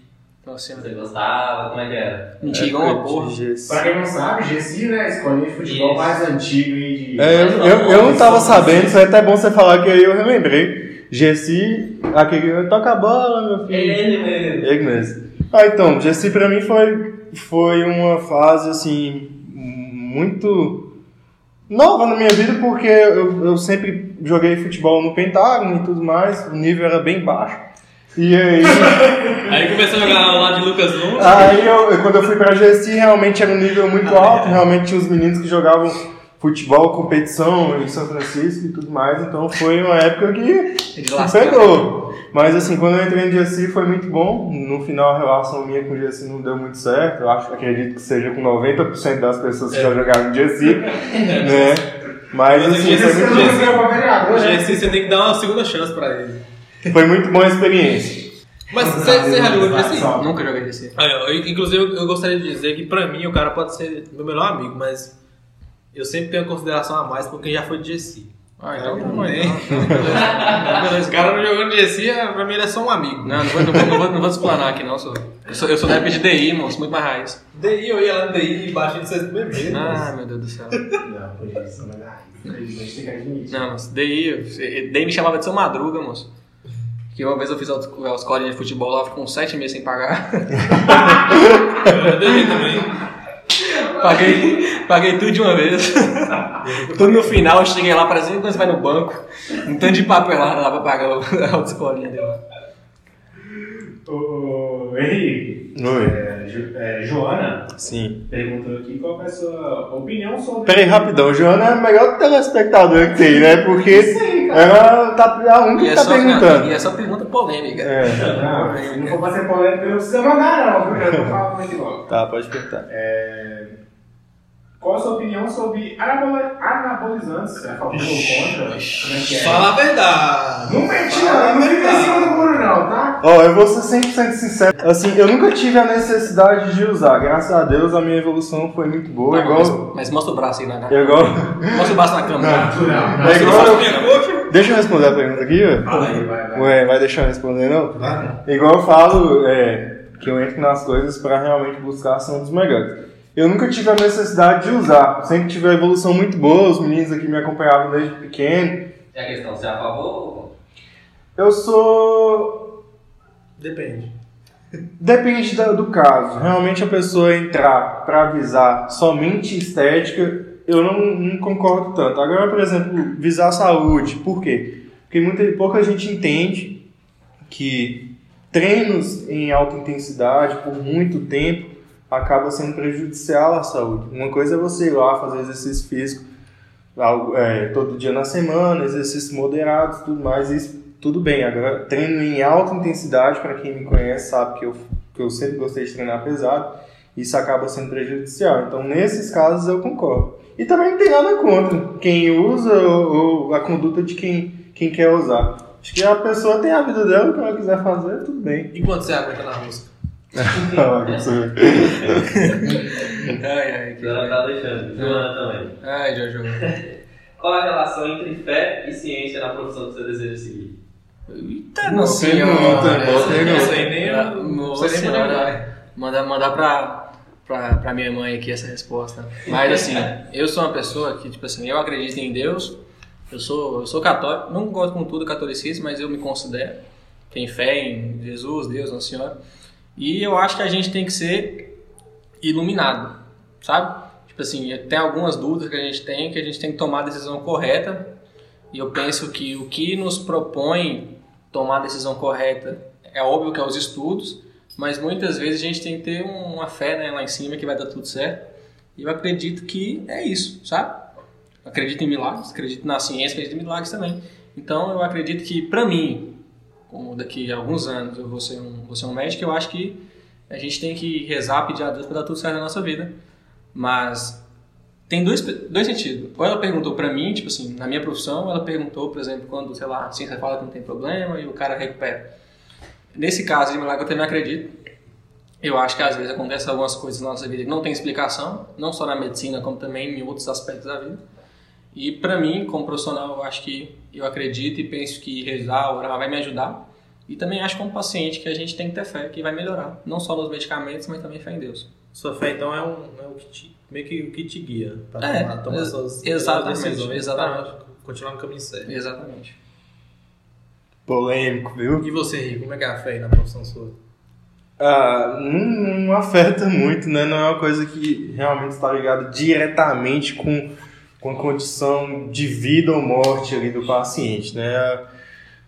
Nossa Você gostava, como é que era? Mentira, igual uma porra. Pra quem não sabe, Gessi, né, escolinha de futebol Isso. mais antigo aí de... É, eu, eu, eu não tava sabendo, foi até bom você falar que aí eu relembrei. Gessi, aquele toca a bola, meu filho. Ele mesmo. Ele mesmo. Ah, então, Gessi pra mim foi, foi uma fase, assim, muito nova na minha vida, porque eu, eu sempre joguei futebol no Pentágono e tudo mais, o nível era bem baixo. E aí, <laughs> Aí começou a jogar lado de Lucas Lund. aí eu, quando eu fui pra Gessi, realmente era um nível muito alto, realmente tinha os meninos que jogavam futebol, competição em São Francisco e tudo mais, então foi uma época que pegou. Mas assim, quando eu entrei no GSI foi muito bom. No final a relação minha com o GSI não deu muito certo. Eu acho, acredito que seja com 90% das pessoas que já jogaram no GSI. né? Mas assim, o foi GSI muito, é vereador, O? GSI você tem que dar uma segunda chance pra ele. Foi muito boa a experiência. Mas você, já jogou GSI? Nunca joguei. Aí, ó, eu- inclusive, eu- eu gostaria de dizer que pra mim o cara pode ser meu melhor amigo, mas eu sempre tenho consideração a mais por quem já foi de GSI. Ah, então tá Não então. <laughs> Beleza. O cara não jogou no GSI, é- pra mim ele é só um amigo. Não, não vou, não vou, não vou, não vou explanar aqui, não. Sou, eu, sou, eu sou da época de DI, moço, muito mais raiz. DI, eu ia lá no DI e baixei de vocês bebê. Ah, meu Deus do céu. Não, por isso, mas ah. Não, moço, DI, DI me chamava de seu Madruga, moço. Que uma vez eu fiz a a escolinha de futebol lá, ficou uns sete meses sem pagar. Eu também. paguei, Paguei tudo de uma vez. tudo no final, eu cheguei lá, parecendo quando você vai no banco, um tanto de papelada lá pra pagar o- <laughs> a autoescolinha dele. Ô, ô, Henrique, Oi. é, Jo- é, Joana Sim. perguntou aqui qual é a sua opinião sobre. Peraí, rapidão. Joana é o melhor telespectador que tem, né? Porque ela tá a única que é, tá só, perguntando. e é só pergunta polêmica. É. Não, não for pra ser polêmico, não precisa mandar, não. viu? Eu tô falando aqui logo. Tá, pode perguntar. Qual a sua opinião sobre anaboli- anabolizantes? É a favor ou contra? Como é que é? Fala a verdade. Não Fala não. Não a fica em cima do muro, não, tá? Ó, eu vou ser 100% sincero. Assim, eu nunca tive a necessidade de usar. Graças a Deus, a minha evolução foi muito boa. Tá bom, igual... mas, mas mostra o braço aí na É igual... Mostra o braço na câmera. Não, não. É igual... Deixa eu responder a pergunta aqui, ó. Fala aí, vai, vai. Ué, vai deixar eu responder, não? Vai. Igual eu falo, é, que eu entro nas coisas para realmente buscar a ação dos melhores. Eu nunca tive a necessidade de usar. Sempre tive a evolução muito boa, os meninos aqui me acompanhavam desde pequeno. É a questão, você é a favor ou contra? Eu sou. Depende. Depende do caso. Realmente a pessoa entrar para visar somente estética, eu não, não concordo tanto. Agora, por exemplo, visar saúde. Por quê? Porque muita, pouca gente entende que treinos em alta intensidade por muito tempo acaba sendo prejudicial à saúde. Uma coisa é você ir lá fazer exercício físico é, todo dia na semana, exercícios moderados, tudo mais, isso tudo bem. Agora, treino em alta intensidade, para quem me conhece sabe que eu, que eu sempre gostei de treinar pesado, isso acaba sendo prejudicial. Então, nesses casos, eu concordo. E também não tem nada contra quem usa ou, ou a conduta de quem, quem quer usar. Acho que a pessoa tem a vida dela, o que ela quiser fazer, tudo bem. E quando você aguenta na música? <laughs> Ai, ai, que... Joana tá Alexandre, Joana também. ai, Jojo. Qual a relação entre fé e ciência na profissão que você deseja seguir? Eita, senhora. boa pergunta. Isso aí nem não sei nem. Mandar, mandar pra, pra minha mãe aqui essa resposta. Mas assim, eu sou uma pessoa que, tipo assim, eu acredito em Deus, eu sou, eu sou católico, não gosto com tudo catolicismo, mas eu me considero. Tenho fé em Jesus, Deus, Nossa Senhora. E eu acho que a gente tem que ser iluminado, sabe? Tipo assim, tem algumas dúvidas que a gente tem, que a gente tem que tomar a decisão correta. E eu penso que o que nos propõe tomar a decisão correta é óbvio que é os estudos, mas muitas vezes a gente tem que ter uma fé né, lá em cima que vai dar tudo certo. E eu acredito que é isso, sabe? Acredito em milagres, acredito na ciência, acredito em milagres também. Então eu acredito que, pra mim, como daqui a alguns anos eu vou ser um, vou ser um médico, eu acho que a gente tem que rezar, pedir a Deus para dar tudo certo na nossa vida. Mas tem dois, dois sentidos. Ou ela perguntou pra mim, tipo assim, na minha profissão, ela perguntou, por exemplo, quando, sei lá, a ciência fala que não tem problema e o cara recupera. Nesse caso de milagre, eu também acredito. Eu acho que às vezes acontecem algumas coisas na nossa vida que não tem explicação, não só na medicina, como também em outros aspectos da vida. E pra mim, como profissional, eu acho que eu acredito e penso que rezar, orar vai me ajudar. E também acho como paciente que a gente tem que ter fé que vai melhorar, não só nos medicamentos, mas também fé em Deus. Sua fé, então, é, um, é o que te, meio que o que te guia para É, tomar, tomar suas exatamente, decisões exatamente. continuar no caminho certo. Exatamente. Polêmico, viu? E você, Rico, como é que é a fé aí na profissão sua? Ah, não, não afeta muito, né? Não é uma coisa que realmente está ligada diretamente com, com a condição de vida ou morte ali do paciente, né?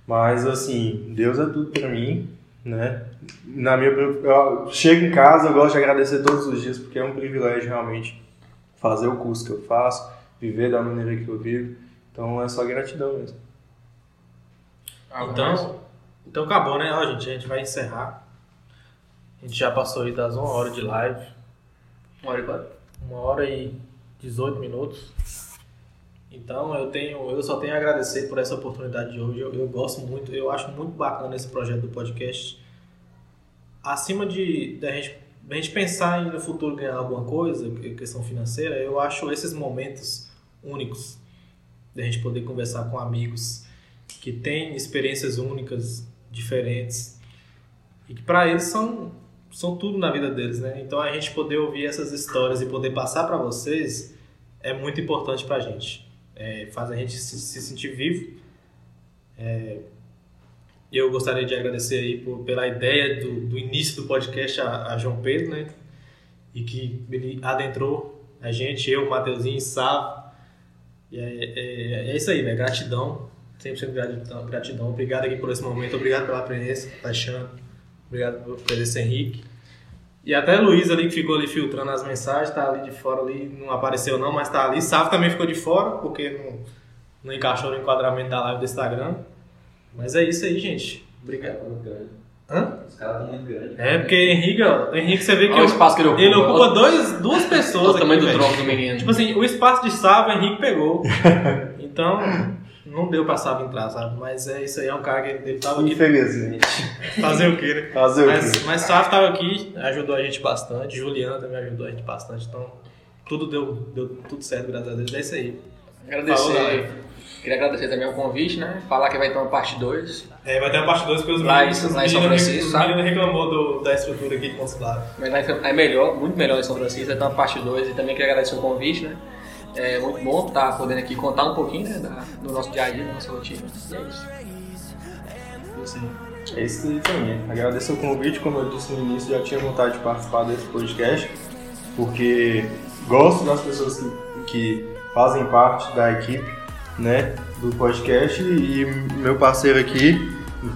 Mas, assim, Deus é tudo para mim, né? Na minha, eu chego em casa, eu gosto de agradecer todos os dias, porque é um privilégio realmente fazer o curso que eu faço, viver da maneira que eu vivo. Então, é só gratidão mesmo. Então, então acabou, né? Ó, gente, a gente vai encerrar. A gente já passou aí das uma hora de live. Uma hora e quatro. Uma hora e 18 minutos. Então eu tenho, eu só tenho a agradecer por essa oportunidade de hoje. Eu, eu gosto muito, eu acho muito bacana esse projeto do podcast. Acima de da gente, da gente pensar em no futuro ganhar alguma coisa, questão financeira, eu acho esses momentos únicos da gente poder conversar com amigos que têm experiências únicas, diferentes e que para eles são são tudo na vida deles, né? Então a gente poder ouvir essas histórias e poder passar para vocês é muito importante para a gente. É, faz a gente se, se sentir vivo. É, eu gostaria de agradecer aí por, pela ideia do, do início do podcast a, a João Pedro, né? E que ele adentrou A gente, eu, Mateuzinho, Sávio. E é, é, é isso aí, velho. Gratidão. 100% gratidão, gratidão. Obrigado aqui por esse momento. Obrigado pela presença, Paixão. Obrigado pela presença, Henrique. E até Luiz ali que ficou ali filtrando as mensagens, tá ali de fora ali, não apareceu não, mas tá ali. Sávio também ficou de fora, porque não, não encaixou no enquadramento da live do Instagram. Mas é isso aí, gente. Obrigado. Hã? Os caras estão muito grandes. É, porque Henrique, ó, Henrique, você vê que Olha o espaço que ele ocupa. ele ocupa dois, duas pessoas Olha o tamanho aqui, do velho. tronco do menino. Tipo assim, o espaço de o Henrique pegou. <laughs> Então, não deu pra Sávio entrar, sabe? Mas é isso aí, é um cara que ele tava aqui Infelizmente. fazer o quê, né? Fazer o quê? Mas, mas Sávio tava aqui, ajudou a gente bastante. Juliana também ajudou a gente bastante. Então, tudo deu, deu tudo certo, graças a Deus. É isso aí. Falou, Agradecer. galera. Queria agradecer também o convite, né? Falar que vai ter uma parte 2. É, vai ter uma parte 2 porque os Lá em- meninos, os lá em São Francisco, sabe? meninos reclamou do, da estrutura aqui consular. Mas vai ser- é melhor, muito melhor em São Francisco, vai ter uma parte 2 e também queria agradecer o convite, né? É muito bom estar podendo aqui contar um pouquinho né, da- do nosso dia a dia, da nossa rotina. E é isso. É isso também. Agradeço o convite, como eu disse no início, já tinha vontade de participar desse podcast, porque gosto das pessoas que, que fazem parte da equipe né, do podcast e meu parceiro aqui,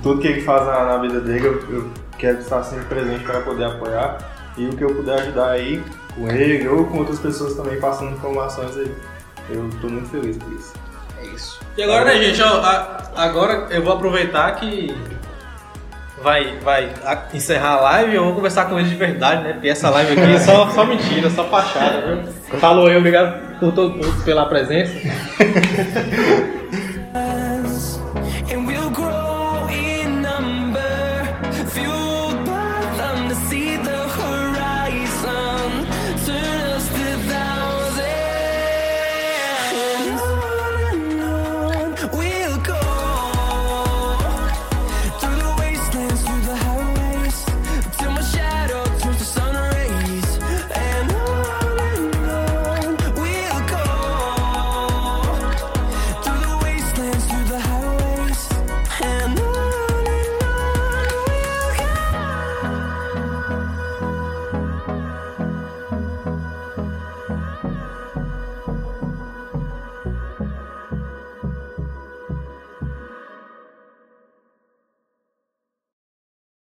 tudo que ele faz na, na vida dele, eu, eu quero estar sempre presente para poder apoiar e o que eu puder ajudar aí com ele ou com outras pessoas também passando informações aí. Eu estou muito feliz por isso. É isso. E agora, né, gente, ó, a- agora eu vou aproveitar que vai, vai a- encerrar a live e eu vou conversar com eles de verdade, né? Porque essa live aqui é só, só mentira, só fachada, viu? <laughs> Falou aí, obrigado por todo, por- pela presença. <laughs>